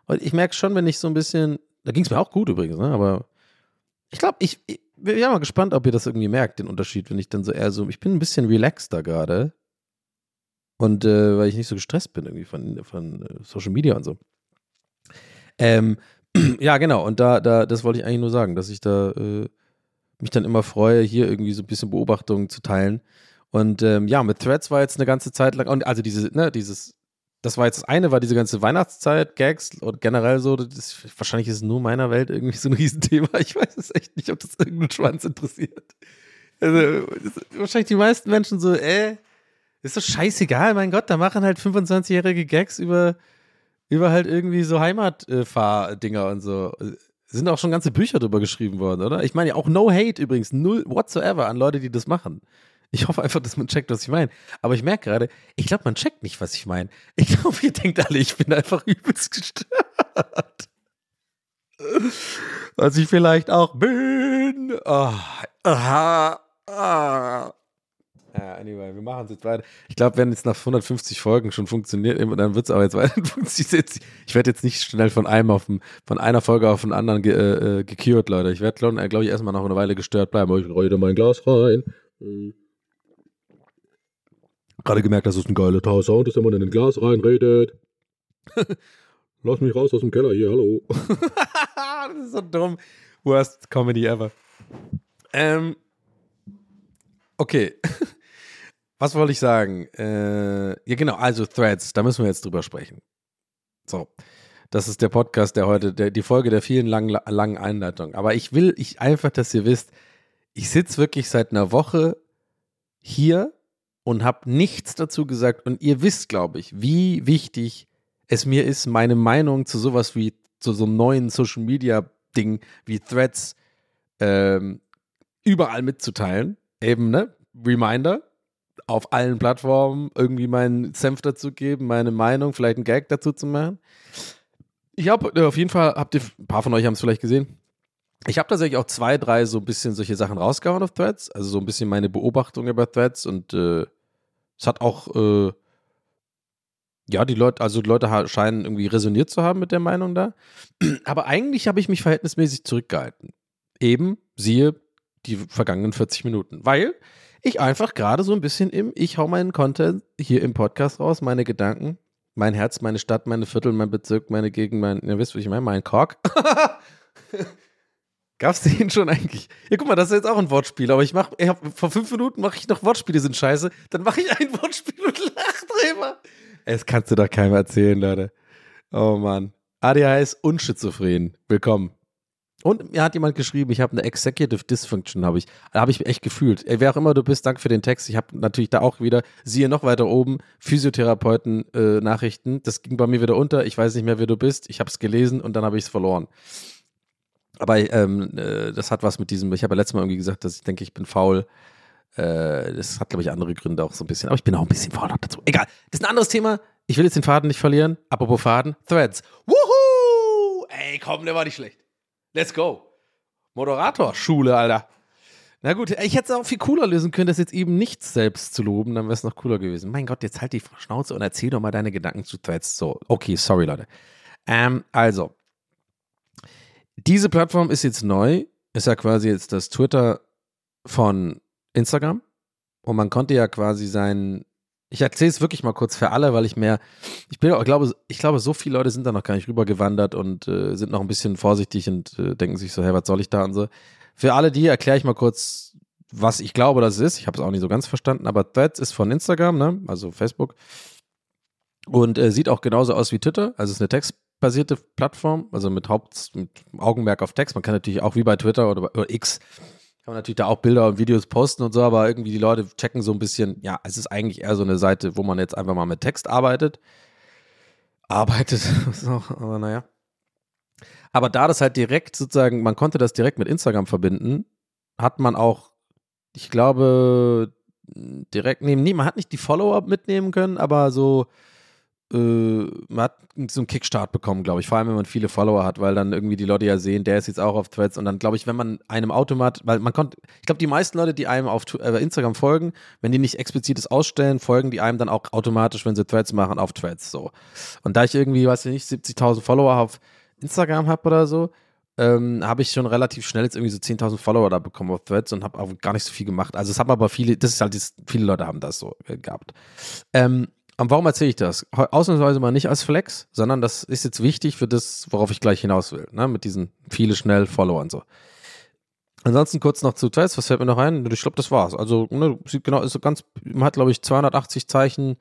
Und ich merke schon, wenn ich so ein bisschen, da ging es mir auch gut übrigens, ne? aber ich glaube, ich, ich bin ja mal gespannt, ob ihr das irgendwie merkt, den Unterschied, wenn ich dann so eher so, ich bin ein bisschen relaxter gerade. Und äh, weil ich nicht so gestresst bin irgendwie von, von äh, Social Media und so. Ähm, ja, genau. Und da, da, das wollte ich eigentlich nur sagen, dass ich da äh, mich dann immer freue, hier irgendwie so ein bisschen Beobachtungen zu teilen. Und ähm, ja, mit Threads war jetzt eine ganze Zeit lang, und also diese, ne, dieses, das war jetzt das eine, war diese ganze Weihnachtszeit, Gags und generell so, das, wahrscheinlich ist es nur meiner Welt irgendwie so ein Riesenthema. Ich weiß es echt nicht, ob das irgendeinen Schwanz interessiert. Also, wahrscheinlich die meisten Menschen so, äh, ist doch scheißegal, mein Gott, da machen halt 25-jährige Gags über über halt irgendwie so Heimatfahrdinger und so. Sind auch schon ganze Bücher drüber geschrieben worden, oder? Ich meine ja auch No Hate übrigens, null whatsoever an Leute, die das machen. Ich hoffe einfach, dass man checkt, was ich meine. Aber ich merke gerade, ich glaube, man checkt nicht, was ich meine. Ich glaube, ihr denkt alle, ich bin einfach übelst gestört. Was ich vielleicht auch bin. Oh, aha, ah. Ja, anyway, wir machen es jetzt weiter. Ich glaube, wenn es nach 150 Folgen schon funktioniert, dann wird es aber jetzt weiter funktionieren. Ich werde jetzt nicht schnell von einem auf dem, von einer Folge auf den anderen ge, äh, äh gekürt, Leute. Ich werde, glaube glaub ich, erstmal noch eine Weile gestört bleiben. Aber ich reue mein Glas rein. Mhm. Gerade gemerkt, dass es ein geiler Sound ist, wenn man in ein Glas reinredet. Lass mich raus aus dem Keller hier, hallo. das ist so dumm. Worst Comedy ever. Ähm, okay. Was wollte ich sagen? Äh, ja, genau, also Threads, da müssen wir jetzt drüber sprechen. So. Das ist der Podcast, der heute, der, die Folge der vielen langen, langen Einleitungen. Aber ich will ich einfach, dass ihr wisst, ich sitze wirklich seit einer Woche hier und habe nichts dazu gesagt. Und ihr wisst, glaube ich, wie wichtig es mir ist, meine Meinung zu sowas wie zu so einem neuen Social Media Ding wie Threads ähm, überall mitzuteilen. Eben, ne? Reminder, auf allen Plattformen irgendwie meinen Senf dazu geben, meine Meinung, vielleicht einen Gag dazu zu machen. Ich habe äh, auf jeden Fall, habt ihr, ein paar von euch haben es vielleicht gesehen. Ich habe tatsächlich auch zwei, drei so ein bisschen solche Sachen rausgehauen auf Threads, also so ein bisschen meine Beobachtung über Threads und äh, es hat auch, äh, ja, die Leute, also die Leute scheinen irgendwie resoniert zu haben mit der Meinung da. Aber eigentlich habe ich mich verhältnismäßig zurückgehalten. Eben, siehe die vergangenen 40 Minuten. Weil ich einfach gerade so ein bisschen im, ich hau meinen Content hier im Podcast raus, meine Gedanken, mein Herz, meine Stadt, meine Viertel, mein Bezirk, meine Gegend, mein, ihr wisst, was ich meine, mein Kork. Gab's den schon eigentlich? Ja, guck mal, das ist jetzt auch ein Wortspiel, aber ich mach, hab, vor fünf Minuten mache ich noch Wortspiele sind scheiße, dann mache ich ein Wortspiel und lach drüber. Das kannst du doch keinem erzählen, Leute. Oh Mann. ADHS und schizophren. Willkommen. Und mir hat jemand geschrieben, ich habe eine Executive Dysfunction, habe ich. Habe ich echt gefühlt. Ey, wer auch immer du bist, danke für den Text. Ich habe natürlich da auch wieder, siehe noch weiter oben, Physiotherapeuten-Nachrichten. Äh, das ging bei mir wieder unter. Ich weiß nicht mehr, wer du bist. Ich habe es gelesen und dann habe ich es verloren. Aber ähm, äh, das hat was mit diesem, ich habe ja letztes Mal irgendwie gesagt, dass ich denke, ich bin faul. Äh, das hat, glaube ich, andere Gründe auch so ein bisschen. Aber ich bin auch ein bisschen faul dazu. Egal, das ist ein anderes Thema. Ich will jetzt den Faden nicht verlieren. Apropos Faden, Threads. Wuhu! Ey, komm, der war nicht schlecht. Let's go. Moderator-Schule, Alter. Na gut, ich hätte es auch viel cooler lösen können, das jetzt eben nicht selbst zu loben, dann wäre es noch cooler gewesen. Mein Gott, jetzt halt die Schnauze und erzähl doch mal deine Gedanken zu Threads. So, okay, sorry, Leute. Ähm, also, diese Plattform ist jetzt neu, ist ja quasi jetzt das Twitter von Instagram. Und man konnte ja quasi sein ich erzähle es wirklich mal kurz für alle, weil ich mehr, ich bin, ich glaube, ich glaube, so viele Leute sind da noch gar nicht rübergewandert und äh, sind noch ein bisschen vorsichtig und äh, denken sich so, hey, was soll ich da und so. Für alle die erkläre ich mal kurz, was ich glaube, dass es ist. Ich habe es auch nicht so ganz verstanden, aber Threads ist von Instagram, ne? also Facebook. Und äh, sieht auch genauso aus wie Twitter. Also es ist eine textbasierte Plattform, also mit Haupt, mit Augenmerk auf Text. Man kann natürlich auch wie bei Twitter oder, oder X kann man natürlich da auch Bilder und Videos posten und so, aber irgendwie die Leute checken so ein bisschen, ja, es ist eigentlich eher so eine Seite, wo man jetzt einfach mal mit Text arbeitet. arbeitet. so, aber naja. Aber da das halt direkt sozusagen, man konnte das direkt mit Instagram verbinden, hat man auch, ich glaube, direkt nehmen, nee, man hat nicht die Follower mitnehmen können, aber so man hat so einen Kickstart bekommen, glaube ich. Vor allem, wenn man viele Follower hat, weil dann irgendwie die Leute ja sehen, der ist jetzt auch auf Threads. Und dann, glaube ich, wenn man einem Automat, weil man konnte, ich glaube, die meisten Leute, die einem auf äh, Instagram folgen, wenn die nicht explizites ausstellen, folgen die einem dann auch automatisch, wenn sie Threads machen, auf Threads. So. Und da ich irgendwie, weiß ich nicht, 70.000 Follower auf Instagram habe oder so, ähm, habe ich schon relativ schnell jetzt irgendwie so 10.000 Follower da bekommen auf Threads und habe auch gar nicht so viel gemacht. Also es haben aber viele, das ist halt, viele Leute haben das so äh, gehabt. Ähm, warum erzähle ich das? Ausnahmsweise mal nicht als Flex, sondern das ist jetzt wichtig für das, worauf ich gleich hinaus will, ne? mit diesen viele schnell Followern so. Ansonsten kurz noch zu Threads, was fällt mir noch ein? Ich glaube, das war's. Also, ne, sieht genau, ist so ganz, man hat, glaube ich, 280 Zeichen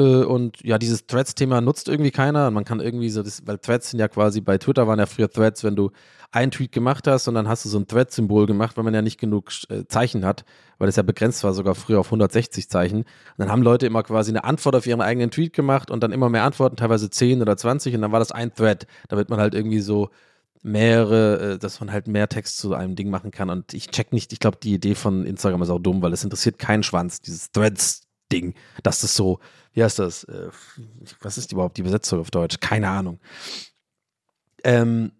und ja, dieses Threads-Thema nutzt irgendwie keiner. Man kann irgendwie so, das, weil Threads sind ja quasi, bei Twitter waren ja früher Threads, wenn du einen Tweet gemacht hast und dann hast du so ein Thread-Symbol gemacht, weil man ja nicht genug äh, Zeichen hat, weil es ja begrenzt war, sogar früher auf 160 Zeichen. Und dann haben Leute immer quasi eine Antwort auf ihren eigenen Tweet gemacht und dann immer mehr Antworten, teilweise 10 oder 20 und dann war das ein Thread, damit man halt irgendwie so mehrere, äh, dass man halt mehr Text zu einem Ding machen kann. Und ich check nicht, ich glaube, die Idee von Instagram ist auch dumm, weil es interessiert keinen Schwanz, dieses Threads-Ding, dass das so wie heißt das? Äh, was ist überhaupt die Besetzung auf Deutsch? Keine Ahnung. Ähm,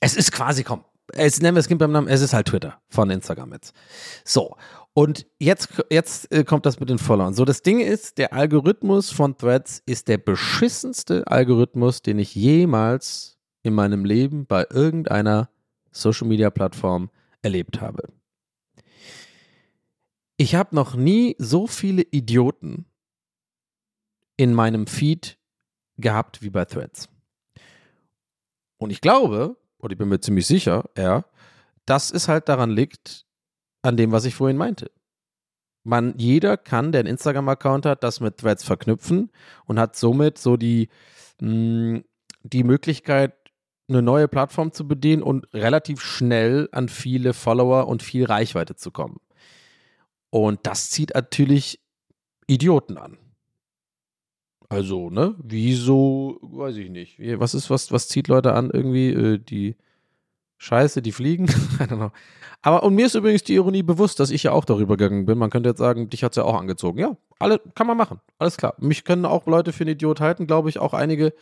es ist quasi, komm, es nennen wir es Kind beim Namen, es ist halt Twitter von Instagram jetzt. So. Und jetzt, jetzt äh, kommt das mit den Followern. So, das Ding ist, der Algorithmus von Threads ist der beschissenste Algorithmus, den ich jemals in meinem Leben bei irgendeiner Social Media Plattform erlebt habe. Ich habe noch nie so viele Idioten in meinem Feed gehabt wie bei Threads. Und ich glaube, oder ich bin mir ziemlich sicher, ja, dass es halt daran liegt, an dem, was ich vorhin meinte. Man, jeder kann, der einen Instagram-Account hat, das mit Threads verknüpfen und hat somit so die, mh, mm, die Möglichkeit, eine neue Plattform zu bedienen und relativ schnell an viele Follower und viel Reichweite zu kommen. Und das zieht natürlich Idioten an. Also, ne? Wieso, weiß ich nicht. Was ist, was, was zieht Leute an? Irgendwie äh, die Scheiße, die fliegen? I don't know. Aber und mir ist übrigens die Ironie bewusst, dass ich ja auch darüber gegangen bin. Man könnte jetzt sagen, dich hat es ja auch angezogen. Ja, alle, kann man machen. Alles klar. Mich können auch Leute für einen Idiot halten, glaube ich, auch einige.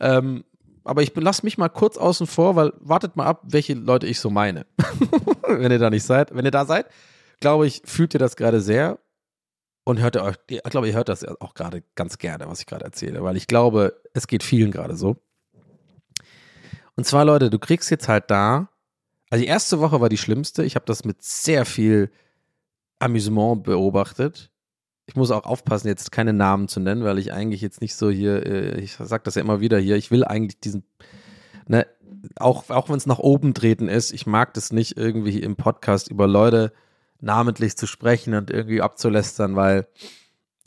Ähm, aber ich lasse mich mal kurz außen vor, weil wartet mal ab, welche Leute ich so meine. wenn ihr da nicht seid. Wenn ihr da seid, glaube ich, fühlt ihr das gerade sehr und hört ihr euch, ich glaube, ihr hört das auch gerade ganz gerne, was ich gerade erzähle, weil ich glaube, es geht vielen gerade so. Und zwar, Leute, du kriegst jetzt halt da, also die erste Woche war die schlimmste. Ich habe das mit sehr viel Amüsement beobachtet. Ich muss auch aufpassen, jetzt keine Namen zu nennen, weil ich eigentlich jetzt nicht so hier, äh, ich sage das ja immer wieder hier, ich will eigentlich diesen, ne, auch, auch wenn es nach oben treten ist, ich mag das nicht irgendwie im Podcast über Leute namentlich zu sprechen und irgendwie abzulästern, weil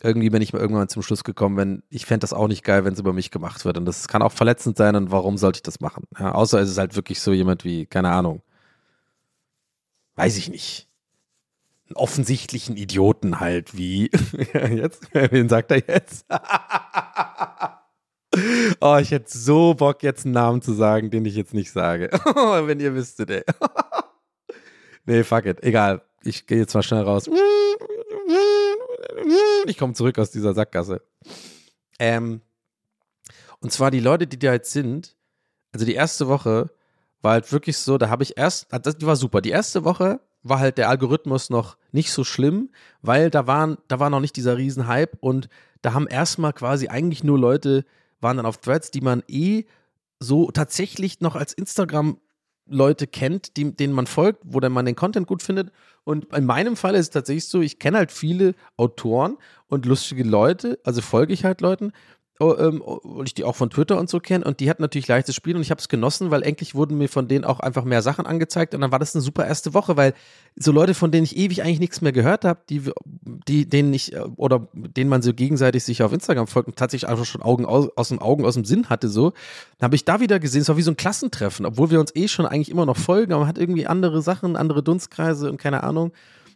irgendwie bin ich mal irgendwann zum Schluss gekommen, wenn ich fände das auch nicht geil, wenn es über mich gemacht wird. Und das kann auch verletzend sein und warum sollte ich das machen? Ja, außer es ist halt wirklich so jemand wie, keine Ahnung, weiß ich nicht. Einen offensichtlichen Idioten halt wie. jetzt? Wen sagt er jetzt? oh, ich hätte so Bock, jetzt einen Namen zu sagen, den ich jetzt nicht sage. wenn ihr wüsstet, ey. nee, fuck it. Egal ich gehe jetzt mal schnell raus. Ich komme zurück aus dieser Sackgasse. Ähm, und zwar die Leute, die da jetzt sind, also die erste Woche war halt wirklich so, da habe ich erst, ah, das, die war super. Die erste Woche war halt der Algorithmus noch nicht so schlimm, weil da waren, da war noch nicht dieser Riesenhype und da haben erstmal quasi eigentlich nur Leute, waren dann auf Threads, die man eh so tatsächlich noch als Instagram Leute kennt, die, denen man folgt, wo dann man den Content gut findet. Und in meinem Fall ist es tatsächlich so, ich kenne halt viele Autoren und lustige Leute, also folge ich halt Leuten, weil ich die auch von Twitter und so kenne und die hatten natürlich leichtes Spiel und ich habe es genossen, weil endlich wurden mir von denen auch einfach mehr Sachen angezeigt und dann war das eine super erste Woche, weil so Leute, von denen ich ewig eigentlich nichts mehr gehört habe, die, die, denen ich äh, oder denen man so gegenseitig sich auf Instagram folgt und tatsächlich einfach schon Augen aus, aus dem Augen aus dem Sinn hatte, so, habe ich da wieder gesehen, es war wie so ein Klassentreffen, obwohl wir uns eh schon eigentlich immer noch folgen, aber man hat irgendwie andere Sachen, andere Dunstkreise und keine Ahnung.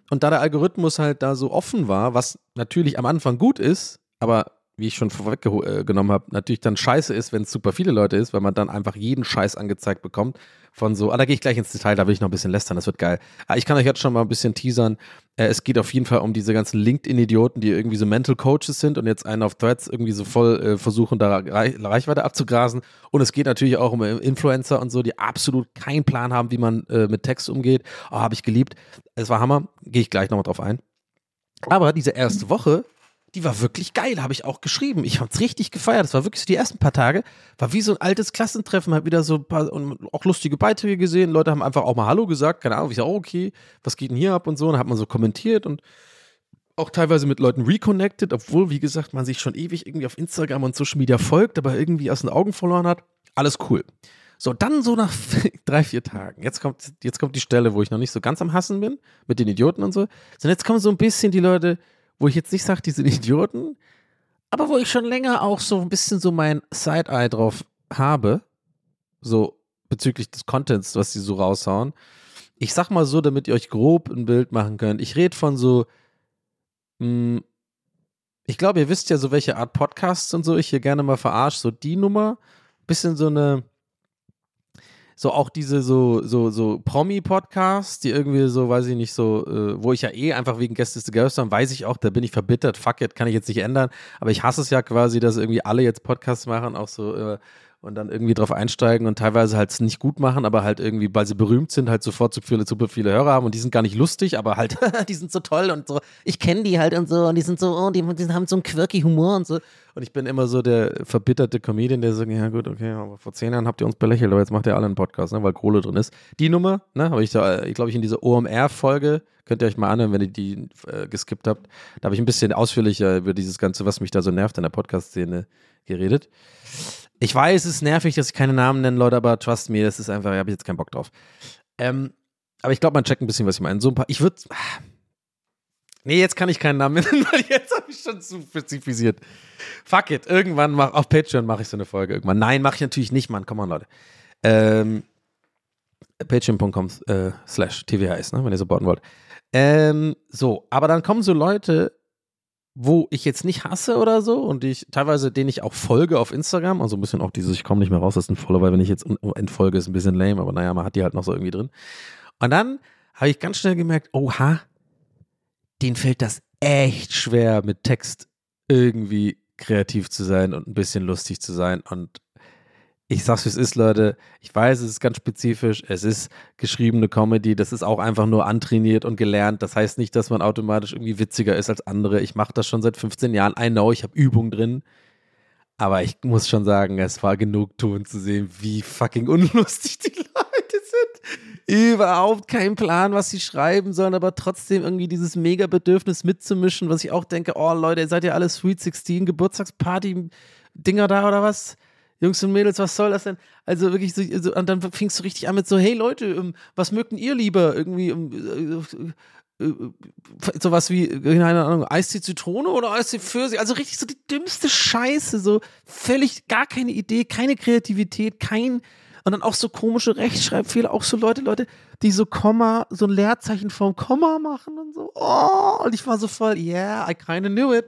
Und da der Algorithmus halt da so offen war, was natürlich am Anfang gut ist, aber wie ich schon vorweggenommen habe, natürlich dann scheiße ist, wenn es super viele Leute ist, weil man dann einfach jeden Scheiß angezeigt bekommt. Von so, ah, da gehe ich gleich ins Detail, da will ich noch ein bisschen lästern, das wird geil. Aber ich kann euch jetzt schon mal ein bisschen teasern. Äh, es geht auf jeden Fall um diese ganzen LinkedIn-Idioten, die irgendwie so Mental Coaches sind und jetzt einen auf Threads irgendwie so voll äh, versuchen, da Reich Reichweite abzugrasen. Und es geht natürlich auch um Influencer und so, die absolut keinen Plan haben, wie man äh, mit Text umgeht. Oh, habe ich geliebt. Es war Hammer, gehe ich gleich nochmal drauf ein. Aber diese erste Woche die war wirklich geil, habe ich auch geschrieben. Ich habe es richtig gefeiert. Das war wirklich so die ersten paar Tage, war wie so ein altes Klassentreffen, habe wieder so ein paar und auch lustige Beiträge gesehen. Leute haben einfach auch mal Hallo gesagt, keine Ahnung, ich sage, oh, okay, was geht denn hier ab und so. Und hat man so kommentiert und auch teilweise mit Leuten reconnected, obwohl, wie gesagt, man sich schon ewig irgendwie auf Instagram und Social Media folgt, aber irgendwie aus den Augen verloren hat. Alles cool. So, dann so nach drei, vier Tagen. Jetzt kommt, jetzt kommt die Stelle, wo ich noch nicht so ganz am Hassen bin, mit den Idioten und so. So, jetzt kommen so ein bisschen die Leute, wo ich jetzt nicht sage, die sind Idioten, aber wo ich schon länger auch so ein bisschen so mein Side-Eye drauf habe, so bezüglich des Contents, was sie so raushauen. Ich sag mal so, damit ihr euch grob ein Bild machen könnt. Ich rede von so, mh, hm, ich glaube, ihr wisst ja so, welche Art Podcasts und so ich hier gerne mal verarsche. So die Nummer, bisschen so eine, so auch diese so, so, so Promi-Podcasts, die irgendwie so, weiß ich nicht, so, äh, wo ich ja eh einfach wegen Gästes Ghost weiß ich auch, da bin ich verbittert, fuck it, kann ich jetzt nicht ändern. Aber ich hasse es ja quasi, dass irgendwie alle jetzt Podcasts machen, auch so äh, und dann irgendwie drauf einsteigen und teilweise halt es nicht gut machen, aber halt irgendwie, weil sie berühmt sind, halt sofort super viele, super viele Hörer haben und die sind gar nicht lustig, aber halt, die sind so toll und so, ich kenne die halt und so und die sind so, oh, die, die haben so einen quirky Humor und so. Und ich bin immer so der verbitterte Comedian, der sagt, ja gut, okay, aber vor zehn Jahren habt ihr uns belächelt, aber jetzt macht ihr alle einen Podcast, ne, weil Kohle drin ist. Die Nummer, ne, habe ich da, ich glaube ich in dieser OMR-Folge, könnt ihr euch mal anhören, wenn ihr die äh, geskippt habt, da habe ich ein bisschen ausführlicher über dieses Ganze, was mich da so nervt in der Podcast-Szene geredet. Ich weiß, es ist nervig, dass ich keine Namen nenne, Leute, aber trust me, das ist einfach, ich habe jetzt keinen Bock drauf. Ähm, aber ich glaube, man checkt ein bisschen, was ich meine. So ein paar, ich würde. Nee, jetzt kann ich keinen Namen nennen, weil jetzt habe ich schon zu spezifisiert. Fuck it, irgendwann mach, auf Patreon mache ich so eine Folge irgendwann. Nein, mache ich natürlich nicht, Mann. Komm on, Leute. Ähm, Patreon.com äh, slash tvhs, ne, wenn ihr supporten wollt. Ähm, so, aber dann kommen so Leute, wo ich jetzt nicht hasse oder so und ich teilweise denen ich auch folge auf Instagram, also ein bisschen auch dieses, ich komme nicht mehr raus, das ist ein Follower, wenn ich jetzt entfolge, ist ein bisschen lame, aber naja, man hat die halt noch so irgendwie drin. Und dann habe ich ganz schnell gemerkt, oha, denen fällt das echt schwer, mit Text irgendwie kreativ zu sein und ein bisschen lustig zu sein und ich sag's wie es ist, Leute. Ich weiß, es ist ganz spezifisch. Es ist geschriebene Comedy. Das ist auch einfach nur antrainiert und gelernt. Das heißt nicht, dass man automatisch irgendwie witziger ist als andere. Ich mache das schon seit 15 Jahren. I know, ich habe Übung drin. Aber ich muss schon sagen, es war genug tun zu sehen, wie fucking unlustig die Leute sind. Überhaupt kein Plan, was sie schreiben sollen, aber trotzdem irgendwie dieses mega Bedürfnis mitzumischen, was ich auch denke, oh Leute, seid ihr alle Sweet 16 Geburtstagsparty Dinger da oder was? Jungs und Mädels, was soll das denn? Also wirklich so, und dann fingst du richtig an mit so, hey Leute, ähm, was mögten ihr lieber? Irgendwie ähm, äh, äh, sowas wie, keine Ahnung, Eistee Zitrone oder Eistee Pfirsich? Also richtig so die dümmste Scheiße, so völlig gar keine Idee, keine Kreativität, kein und dann auch so komische Rechtschreibfehler, auch so Leute, Leute, die so Komma, so ein Leerzeichen vom Komma machen und so. Oh, und ich war so voll, yeah, I kinda knew it.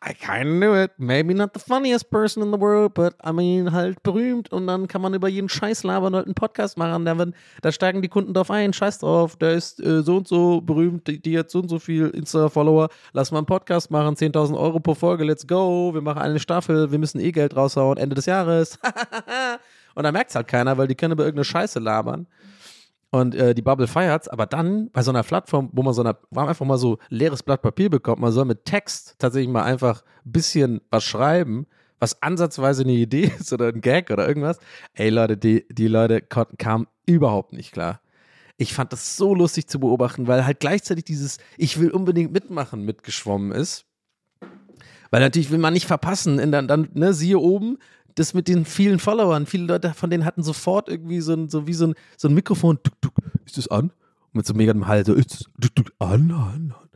I kind of knew it. Maybe not the funniest person in the world, but I mean, halt berühmt. Und dann kann man über jeden Scheiß labern und halt einen Podcast machen. Da, da steigen die Kunden drauf ein. Scheiß drauf, der ist äh, so und so berühmt, die, die hat so und so viel Insta-Follower. Lass mal einen Podcast machen, 10.000 Euro pro Folge, let's go. Wir machen eine Staffel, wir müssen eh Geld raushauen, Ende des Jahres. und da merkt es halt keiner, weil die können über irgendeine Scheiße labern. Und äh, die Bubble feiert's, aber dann bei so einer Plattform, wo man so einer, wo man einfach mal so leeres Blatt Papier bekommt, man soll mit Text tatsächlich mal einfach ein bisschen was schreiben, was ansatzweise eine Idee ist oder ein Gag oder irgendwas. Ey Leute, die, die Leute kamen überhaupt nicht klar. Ich fand das so lustig zu beobachten, weil halt gleichzeitig dieses Ich will unbedingt mitmachen mitgeschwommen ist. Weil natürlich will man nicht verpassen. In dann, dann ne, siehe oben, das mit den vielen Followern, viele Leute von denen hatten sofort irgendwie so ein, so wie so ein, so ein Mikrofon, tuk, tuk, ist das an? Und mit so mega dem Hall, so, ist das tuk, tuk, an, an, an.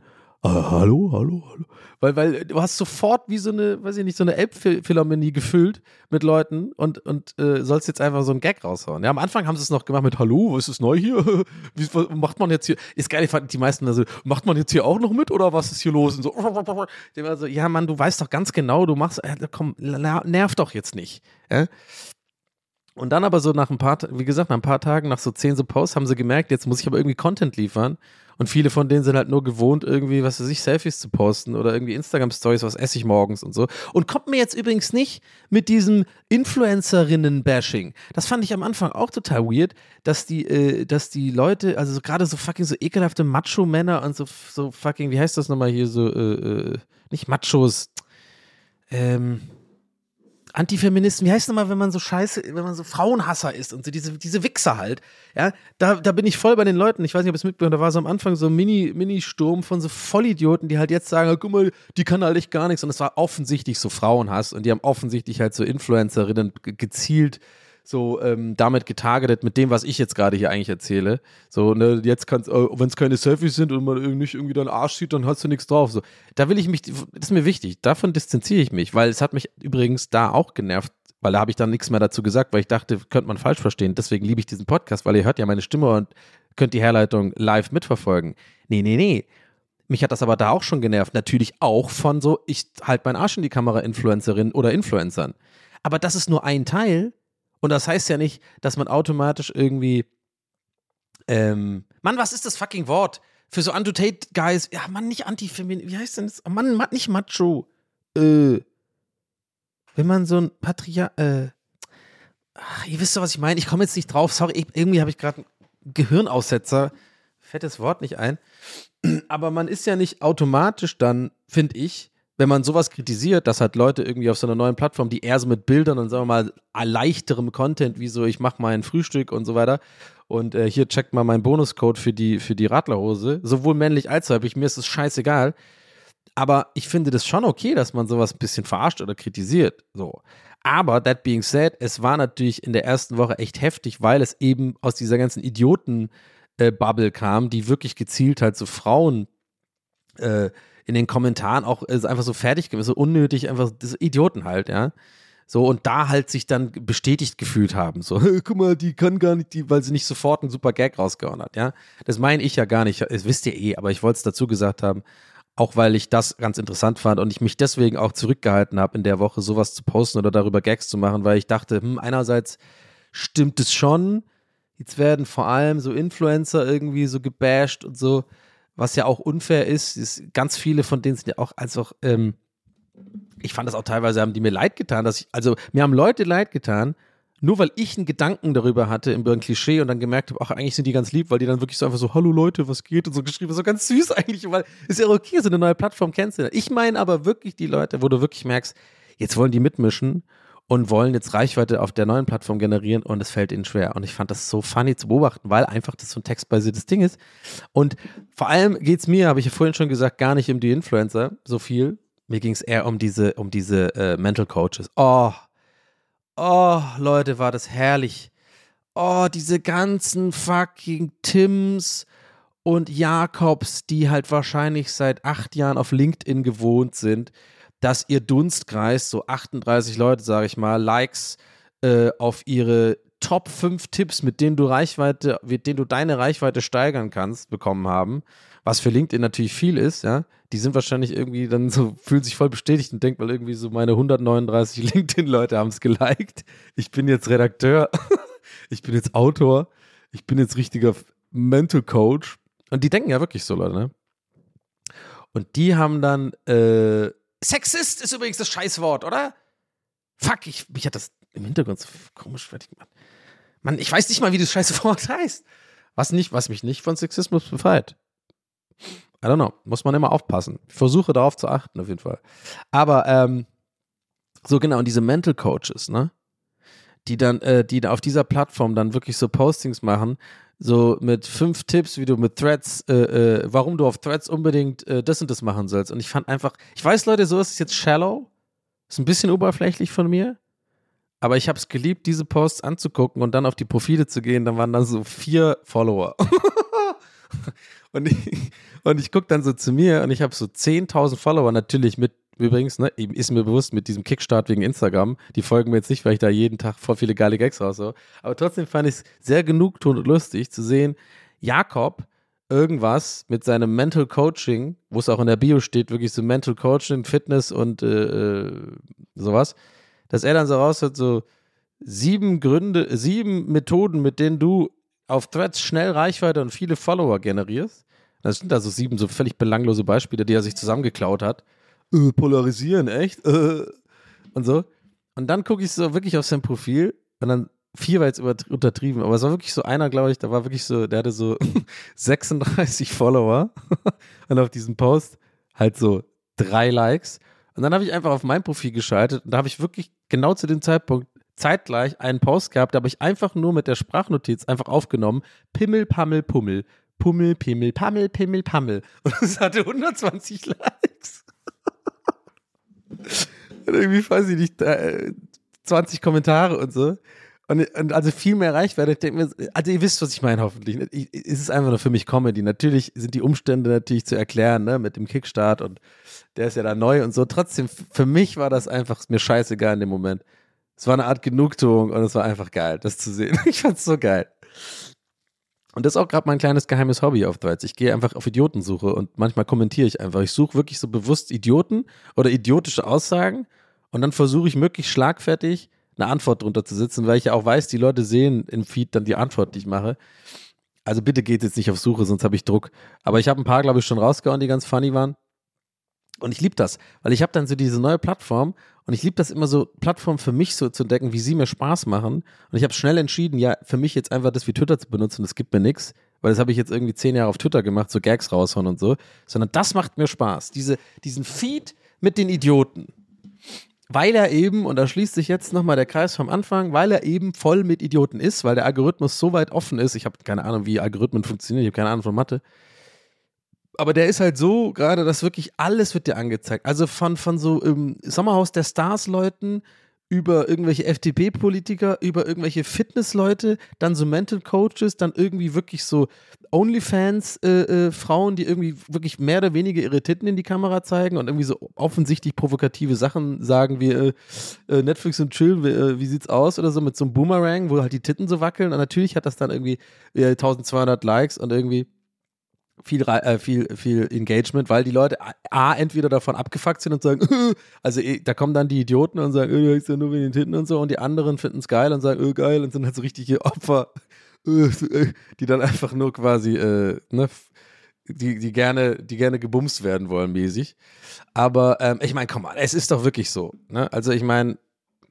Ah, hallo, hallo, hallo. Weil, weil du hast sofort wie so eine, weiß ich nicht, so eine Elbphilharmonie gefüllt mit Leuten und, und äh, sollst jetzt einfach so einen Gag raushauen. Ja, am Anfang haben sie es noch gemacht mit Hallo, was ist neu hier? Wie, macht man jetzt hier? Ist geil, ich die meisten also, macht man jetzt hier auch noch mit oder was ist hier los? Und so, also, ja, Mann, du weißt doch ganz genau, du machst, äh, komm, nerv doch jetzt nicht. Ja? Und dann aber so nach ein paar, wie gesagt, nach ein paar Tagen, nach so zehn so Posts, haben sie gemerkt, jetzt muss ich aber irgendwie Content liefern. Und viele von denen sind halt nur gewohnt, irgendwie, was weiß ich, Selfies zu posten oder irgendwie Instagram-Stories, was esse ich morgens und so. Und kommt mir jetzt übrigens nicht mit diesem Influencerinnen-Bashing. Das fand ich am Anfang auch total weird, dass die, äh, dass die Leute, also so, gerade so fucking so ekelhafte Macho-Männer und so, so fucking, wie heißt das nochmal hier, so, äh, äh, nicht Machos, ähm, Antifeministen, wie heißt es nochmal, wenn man so scheiße, wenn man so Frauenhasser ist und so diese, diese Wichser halt, ja, da, da bin ich voll bei den Leuten. Ich weiß nicht, ob es mitbekommen da war so am Anfang so ein Mini, Mini-Sturm von so Vollidioten, die halt jetzt sagen, guck mal, die kann halt echt gar nichts. Und es war offensichtlich so Frauenhass und die haben offensichtlich halt so Influencerinnen gezielt so ähm, damit getargetet mit dem, was ich jetzt gerade hier eigentlich erzähle. So, ne, jetzt kannst, äh, wenn es keine Selfies sind und man nicht irgendwie deinen Arsch sieht, dann hast du nichts drauf. So, da will ich mich, das ist mir wichtig, davon distanziere ich mich, weil es hat mich übrigens da auch genervt, weil da habe ich dann nichts mehr dazu gesagt, weil ich dachte, könnte man falsch verstehen. Deswegen liebe ich diesen Podcast, weil ihr hört ja meine Stimme und könnt die Herleitung live mitverfolgen. Nee, nee, nee. Mich hat das aber da auch schon genervt. Natürlich auch von so, ich halt meinen Arsch in die Kamera Influencerin oder Influencern. Aber das ist nur ein Teil und das heißt ja nicht, dass man automatisch irgendwie. Ähm, Mann, was ist das fucking Wort? Für so Unto-Tate-Guys. Ja, Mann, nicht Antifemin. Wie heißt denn das? Mann, nicht Macho. Äh. Wenn man so ein Patria. Äh. Ach, ihr wisst doch, was ich meine. Ich komme jetzt nicht drauf. Sorry, ich, irgendwie habe ich gerade einen Gehirnaussetzer. Das Wort nicht ein. Aber man ist ja nicht automatisch dann, finde ich, wenn man sowas kritisiert, dass halt Leute irgendwie auf so einer neuen Plattform, die eher so mit Bildern und sagen wir mal leichterem Content, wie so ich mache mein Frühstück und so weiter und äh, hier checkt mal meinen Bonuscode für die für die Radlerhose, sowohl männlich als weiblich, mir ist es scheißegal, aber ich finde das schon okay, dass man sowas ein bisschen verarscht oder kritisiert, so. Aber that being said, es war natürlich in der ersten Woche echt heftig, weil es eben aus dieser ganzen Idioten äh, kam, die wirklich gezielt halt so Frauen äh, in den Kommentaren auch ist einfach so fertig gewesen, so unnötig, einfach Idioten halt, ja. So, und da halt sich dann bestätigt gefühlt haben. So, hey, guck mal, die kann gar nicht, die, weil sie nicht sofort einen super Gag rausgehauen hat, ja. Das meine ich ja gar nicht, das wisst ihr eh, aber ich wollte es dazu gesagt haben, auch weil ich das ganz interessant fand und ich mich deswegen auch zurückgehalten habe, in der Woche sowas zu posten oder darüber Gags zu machen, weil ich dachte, hm, einerseits stimmt es schon, jetzt werden vor allem so Influencer irgendwie so gebasht und so was ja auch unfair ist, ist ganz viele von denen sind ja auch, also ähm, ich fand das auch teilweise, haben die mir leid getan, dass ich, also mir haben Leute leid getan, nur weil ich einen Gedanken darüber hatte, über ein Klischee und dann gemerkt habe, ach, eigentlich sind die ganz lieb, weil die dann wirklich so einfach so, hallo Leute, was geht und so geschrieben, so ganz süß eigentlich, weil ist ja okay, so eine neue Plattform kennst du. Ich meine aber wirklich die Leute, wo du wirklich merkst, jetzt wollen die mitmischen und wollen jetzt Reichweite auf der neuen Plattform generieren und es fällt ihnen schwer. Und ich fand das so funny zu beobachten, weil einfach das so ein textbasiertes Ding ist. Und vor allem geht es mir, habe ich ja vorhin schon gesagt, gar nicht um die Influencer so viel. Mir ging es eher um diese, um diese äh, Mental Coaches. Oh, oh, Leute, war das herrlich. Oh, diese ganzen fucking Tims und Jakobs, die halt wahrscheinlich seit acht Jahren auf LinkedIn gewohnt sind dass ihr Dunstkreis, so 38 Leute, sage ich mal, Likes äh, auf ihre Top 5 Tipps, mit denen du Reichweite, mit denen du deine Reichweite steigern kannst, bekommen haben. Was für LinkedIn natürlich viel ist, ja. Die sind wahrscheinlich irgendwie dann so, fühlen sich voll bestätigt und denken, weil irgendwie so meine 139 LinkedIn-Leute haben es geliked. Ich bin jetzt Redakteur, ich bin jetzt Autor, ich bin jetzt richtiger Mental Coach. Und die denken ja wirklich so, Leute, ne? Und die haben dann äh, Sexist ist übrigens das Scheißwort, oder? Fuck, ich, mich hat das im Hintergrund so komisch fertig gemacht. Mann, ich weiß nicht mal, wie das Scheißwort heißt. Was, nicht, was mich nicht von Sexismus befreit. I don't know. Muss man immer aufpassen. Ich versuche darauf zu achten, auf jeden Fall. Aber, ähm, so genau, und diese Mental Coaches, ne? Die dann, äh, die auf dieser Plattform dann wirklich so Postings machen, so mit fünf Tipps, wie du mit Threads, äh, äh, warum du auf Threads unbedingt äh, das und das machen sollst. Und ich fand einfach, ich weiß, Leute, so ist es jetzt shallow, ist ein bisschen oberflächlich von mir, aber ich habe es geliebt, diese Posts anzugucken und dann auf die Profile zu gehen. Dann waren dann so vier Follower. und ich, und ich gucke dann so zu mir und ich habe so 10.000 Follower natürlich mit, übrigens, ne, ist mir bewusst mit diesem Kickstart wegen Instagram. Die folgen mir jetzt nicht, weil ich da jeden Tag voll viele geile Gags raus. Aber trotzdem fand ich es sehr genugtuend und lustig zu sehen, Jakob irgendwas mit seinem Mental Coaching, wo es auch in der Bio steht, wirklich so Mental Coaching, Fitness und äh, äh sowas, dass er dann so raushört, so sieben Gründe, sieben Methoden, mit denen du auf Threads schnell Reichweite und viele Follower generierst. Das sind also sieben so völlig belanglose Beispiele, die er sich zusammengeklaut hat. Äh, polarisieren, echt? Äh. Und so. Und dann gucke ich so wirklich auf sein Profil und dann vier war jetzt untertrieben, aber es war wirklich so einer, glaube ich, da war wirklich so, der hatte so 36 Follower und auf diesem Post halt so drei Likes. Und dann habe ich einfach auf mein Profil geschaltet und da habe ich wirklich genau zu dem Zeitpunkt zeitgleich einen Post gehabt, da habe ich einfach nur mit der Sprachnotiz einfach aufgenommen, Pimmel, Pammel, Pummel, Pummel, Pimmel, Pammel, Pimmel, Pammel. Und es hatte 120 Likes. Und irgendwie, weiß ich nicht, 20 Kommentare und so. Und, und, also viel mehr Reichweite. Ich denke mir, also ihr wisst, was ich meine, hoffentlich. Ich, es ist einfach nur für mich Comedy. Natürlich sind die Umstände natürlich zu erklären, ne, mit dem Kickstart und der ist ja da neu und so. Trotzdem, für mich war das einfach mir scheißegal in dem Moment. Es war eine Art Genugtuung und es war einfach geil, das zu sehen. Ich fand's so geil. Und das ist auch gerade mein kleines geheimes Hobby auf Deutsch. Ich gehe einfach auf Idiotensuche und manchmal kommentiere ich einfach. Ich suche wirklich so bewusst Idioten oder idiotische Aussagen und dann versuche ich möglichst schlagfertig eine Antwort drunter zu sitzen, weil ich ja auch weiß, die Leute sehen im Feed dann die Antwort, die ich mache. Also bitte geht jetzt nicht auf Suche, sonst habe ich Druck. Aber ich habe ein paar, glaube ich, schon rausgehauen, die ganz funny waren. Und ich liebe das, weil ich habe dann so diese neue Plattform und ich liebe das immer so, Plattformen für mich so zu entdecken, wie sie mir Spaß machen. Und ich habe schnell entschieden, ja, für mich jetzt einfach das wie Twitter zu benutzen, das gibt mir nichts, weil das habe ich jetzt irgendwie zehn Jahre auf Twitter gemacht, so Gags raushauen und so, sondern das macht mir Spaß. Diese, diesen Feed mit den Idioten weil er eben, und da schließt sich jetzt nochmal der Kreis vom Anfang, weil er eben voll mit Idioten ist, weil der Algorithmus so weit offen ist. Ich habe keine Ahnung, wie Algorithmen funktionieren, ich habe keine Ahnung von Mathe. Aber der ist halt so gerade, dass wirklich alles wird dir angezeigt. Also von, von so im Sommerhaus der Stars-Leuten über irgendwelche FDP-Politiker, über irgendwelche Fitnessleute, dann so Mental Coaches, dann irgendwie wirklich so OnlyFans-Frauen, äh, äh, die irgendwie wirklich mehr oder weniger ihre Titten in die Kamera zeigen und irgendwie so offensichtlich provokative Sachen sagen wie äh, äh Netflix und Chill, wie, äh, wie, sieht's aus oder so mit so einem Boomerang, wo halt die Titten so wackeln und natürlich hat das dann irgendwie 1200 Likes und irgendwie viel, äh, viel, viel Engagement, weil die Leute A, entweder davon abgefuckt sind und sagen, also eh, da kommen dann die Idioten und sagen, du hast ja nur wegen den Titten und so und die anderen finden es geil und sagen, öh, geil und sind halt so richtige Opfer die dann einfach nur quasi, äh, ne, die, die, gerne, die gerne gebumst werden wollen, mäßig. Aber ähm, ich meine, komm mal, es ist doch wirklich so. Ne? Also ich meine,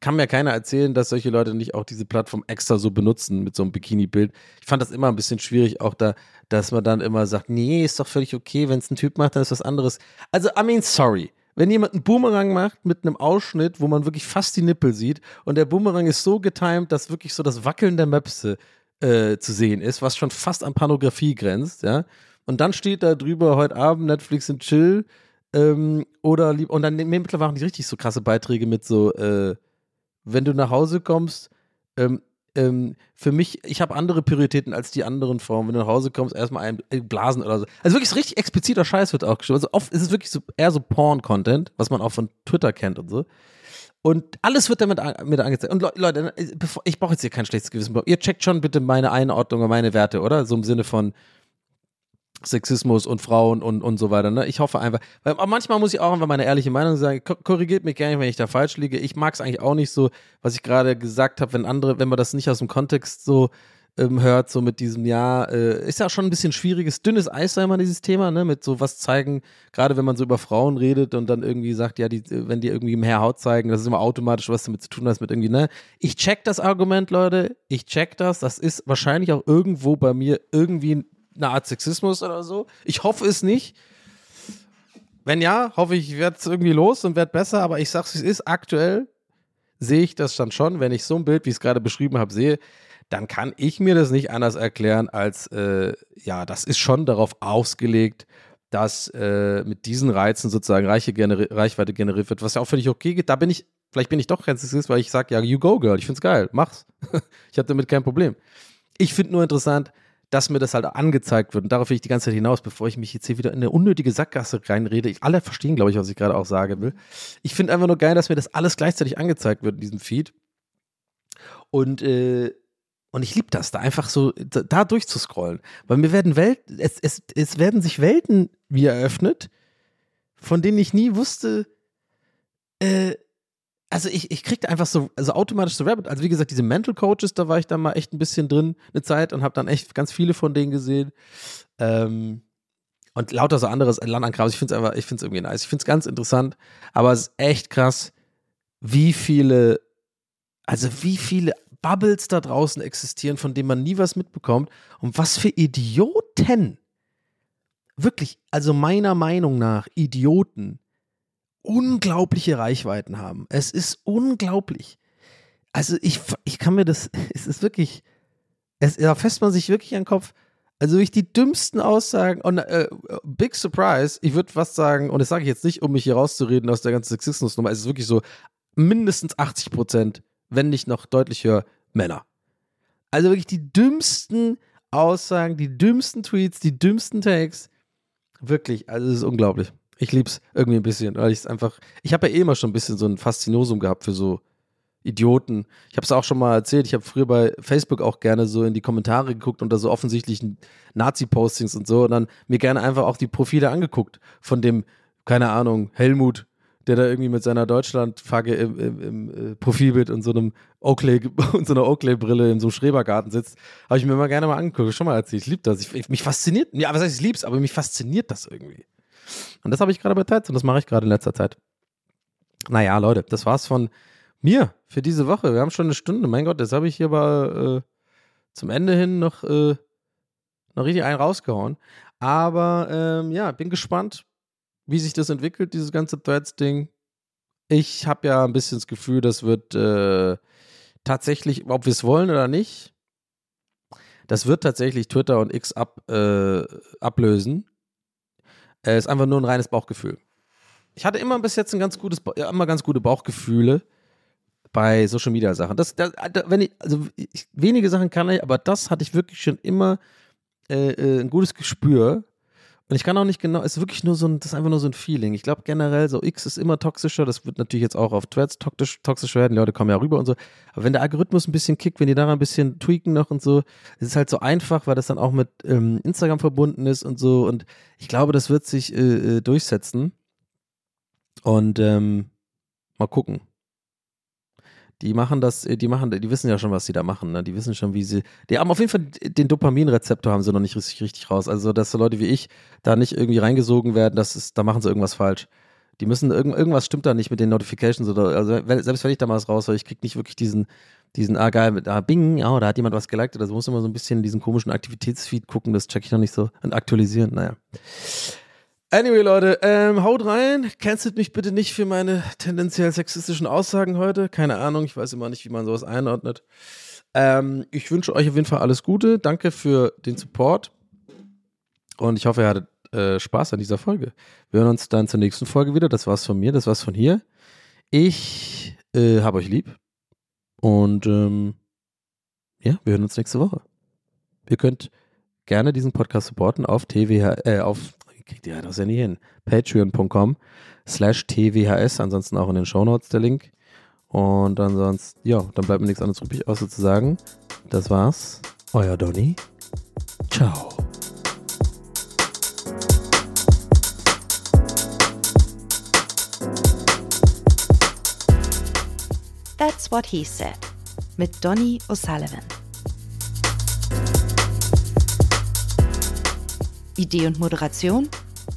kann mir keiner erzählen, dass solche Leute nicht auch diese Plattform extra so benutzen mit so einem Bikini-Bild. Ich fand das immer ein bisschen schwierig, auch da, dass man dann immer sagt, nee, ist doch völlig okay, wenn es ein Typ macht, dann ist was anderes. Also, I mean, sorry. Wenn jemand einen Boomerang macht mit einem Ausschnitt, wo man wirklich fast die Nippel sieht und der Boomerang ist so getimed, dass wirklich so das Wackeln der Möpse äh, zu sehen ist, was schon fast an Pornografie grenzt, ja. Und dann steht da drüber heute Abend Netflix und Chill ähm, oder lieb und dann mittlerweile auch nicht richtig so krasse Beiträge mit so, äh, wenn du nach Hause kommst, ähm, ähm, für mich, ich habe andere Prioritäten als die anderen Formen. Wenn du nach Hause kommst, erstmal ein äh, Blasen oder so. Also wirklich so richtig expliziter Scheiß wird auch geschrieben. Also oft ist es wirklich so eher so Porn-Content, was man auch von Twitter kennt und so. Und alles wird damit mit angezeigt. Und Leute, bevor, ich brauche jetzt hier kein schlechtes Gewissen. Ihr checkt schon bitte meine Einordnung und meine Werte, oder? So im Sinne von Sexismus und Frauen und, und so weiter. Ne? Ich hoffe einfach, weil manchmal muss ich auch einfach meine ehrliche Meinung sagen. Korrigiert mich gerne, wenn ich da falsch liege. Ich mag es eigentlich auch nicht so, was ich gerade gesagt habe, wenn andere, wenn man das nicht aus dem Kontext so ähm, hört, so mit diesem, ja, äh, ist ja schon ein bisschen schwieriges, dünnes Eis, sei mal dieses Thema, ne, mit so was zeigen, gerade wenn man so über Frauen redet und dann irgendwie sagt, ja, die, wenn die irgendwie mehr Haut zeigen, das ist immer automatisch was damit zu tun hat, mit irgendwie, ne, ich check das Argument, Leute, ich check das, das ist wahrscheinlich auch irgendwo bei mir irgendwie eine Art Sexismus oder so. Ich hoffe es nicht. Wenn ja, hoffe ich, ich werde es irgendwie los und werde besser, aber ich sag's, es ist aktuell, sehe ich das dann schon, wenn ich so ein Bild, wie ich es gerade beschrieben habe, sehe, dann kann ich mir das nicht anders erklären, als äh, ja, das ist schon darauf ausgelegt, dass äh, mit diesen Reizen sozusagen Reiche generi Reichweite generiert wird, was ja auch völlig okay geht. Da bin ich, vielleicht bin ich doch kein Sexist, weil ich sage, ja, you go, girl, ich find's geil, mach's. ich habe damit kein Problem. Ich finde nur interessant, dass mir das halt angezeigt wird. Und darauf will ich die ganze Zeit hinaus, bevor ich mich jetzt hier wieder in eine unnötige Sackgasse reinrede. Ich, alle verstehen, glaube ich, was ich gerade auch sagen will. Ich finde einfach nur geil, dass mir das alles gleichzeitig angezeigt wird in diesem Feed. Und, äh, und ich liebe das, da einfach so da, da durchzuscrollen. Weil mir werden Welten, es, es, es werden sich Welten wie eröffnet, von denen ich nie wusste, äh, also ich, ich kriegte einfach so, also automatisch so Rabbit. Also wie gesagt, diese Mental Coaches, da war ich dann mal echt ein bisschen drin eine Zeit und habe dann echt ganz viele von denen gesehen. Ähm, und lauter so anderes Landankram. Ich finde es einfach, ich finde es irgendwie nice. Ich finde es ganz interessant, aber es ist echt krass, wie viele, also wie viele Bubbles da draußen existieren, von denen man nie was mitbekommt und was für Idioten, wirklich, also meiner Meinung nach Idioten, unglaubliche Reichweiten haben. Es ist unglaublich. Also ich, ich kann mir das, es ist wirklich, es, da fässt man sich wirklich an den Kopf. Also wirklich die dümmsten Aussagen und äh, Big Surprise, ich würde fast sagen, und das sage ich jetzt nicht, um mich hier rauszureden aus der ganzen Sexismusnummer, es ist wirklich so, mindestens 80 Prozent, wenn nicht noch deutlich höher, Männer. Also wirklich die dümmsten Aussagen, die dümmsten Tweets, die dümmsten Takes. Wirklich, also es ist unglaublich. Ich lieb's irgendwie ein bisschen, weil ich es einfach. Ich habe ja eh immer schon ein bisschen so ein Faszinosum gehabt für so Idioten. Ich habe es auch schon mal erzählt. Ich habe früher bei Facebook auch gerne so in die Kommentare geguckt unter so offensichtlichen Nazi-Postings und so und dann mir gerne einfach auch die Profile angeguckt von dem, keine Ahnung, Helmut, der da irgendwie mit seiner Deutschland-Flagge im, im, im, äh, Profilbild und so einem Oakley und so einer Oakley-Brille in so einem Schrebergarten sitzt, habe ich mir immer gerne mal angeguckt. Schon mal erzählt. Ich liebe das. Ich, mich fasziniert. Ja, was heißt, ich lieb's, aber mich fasziniert das irgendwie. Und das habe ich gerade bei Tides und das mache ich gerade in letzter Zeit. Naja, Leute, das war's von mir für diese Woche. Wir haben schon eine Stunde. Mein Gott, jetzt habe ich hier aber äh, zum Ende hin noch, äh, noch richtig einen rausgehauen. Aber ähm, ja, bin gespannt, wie sich das entwickelt, dieses ganze Threads-Ding. Ich habe ja ein bisschen das Gefühl, das wird äh, tatsächlich, ob wir es wollen oder nicht, das wird tatsächlich Twitter und X ab, äh, ablösen. Es ist einfach nur ein reines Bauchgefühl. Ich hatte immer bis jetzt ein ganz gutes, immer ganz gute Bauchgefühle bei Social Media Sachen. Das, das, wenn ich, also ich, wenige Sachen kann ich, aber das hatte ich wirklich schon immer äh, äh, ein gutes Gespür. Und ich kann auch nicht genau, es ist wirklich nur so ein, das ist einfach nur so ein Feeling. Ich glaube generell, so X ist immer toxischer, das wird natürlich jetzt auch auf Threads toxisch, toxisch werden, die Leute kommen ja rüber und so. Aber wenn der Algorithmus ein bisschen kickt, wenn die daran ein bisschen tweaken noch und so, es ist halt so einfach, weil das dann auch mit ähm, Instagram verbunden ist und so. Und ich glaube, das wird sich äh, äh durchsetzen. Und ähm, mal gucken die machen das, äh, die machen, die wissen ja schon, was sie da machen, ne? Die wissen schon, wie sie. Die haben auf jeden Fall den Dopaminrezeptor haben sie noch nicht richtig, richtig raus. Also, dass so Leute wie ich da nicht irgendwie reingesogen werden, das ist, da machen sie irgendwas falsch. Die müssen, irgend, irgendwas stimmt da nicht mit den Notifications oder, also selbst wenn ich da mal was raus, weil ich krieg nicht wirklich diesen, diesen, ah geil, mit, ah bing, oh, da hat jemand was geliked oder so, muss immer so ein bisschen diesen komischen Aktivitätsfeed gucken, das check ich noch nicht so und aktualisieren, naja. Anyway, Leute, ähm, haut rein. Cancelt mich bitte nicht für meine tendenziell sexistischen Aussagen heute. Keine Ahnung, ich weiß immer nicht, wie man sowas einordnet. Ähm, ich wünsche euch auf jeden Fall alles Gute. Danke für den Support. Und ich hoffe, ihr hattet äh, Spaß an dieser Folge. Wir hören uns dann zur nächsten Folge wieder. Das war's von mir, das war's von hier. Ich äh, habe euch lieb. Und ähm, ja, wir hören uns nächste Woche. Ihr könnt gerne diesen Podcast supporten auf TWH, äh, auf kriegt ihr das ja nie hin. Patreon.com slash TWHS, ansonsten auch in den Shownotes der Link. Und ansonsten, ja, dann bleibt mir nichts anderes übrig, außer zu sagen, das war's. Euer Donny. Ciao. That's what he said mit Donny O'Sullivan. Idee und Moderation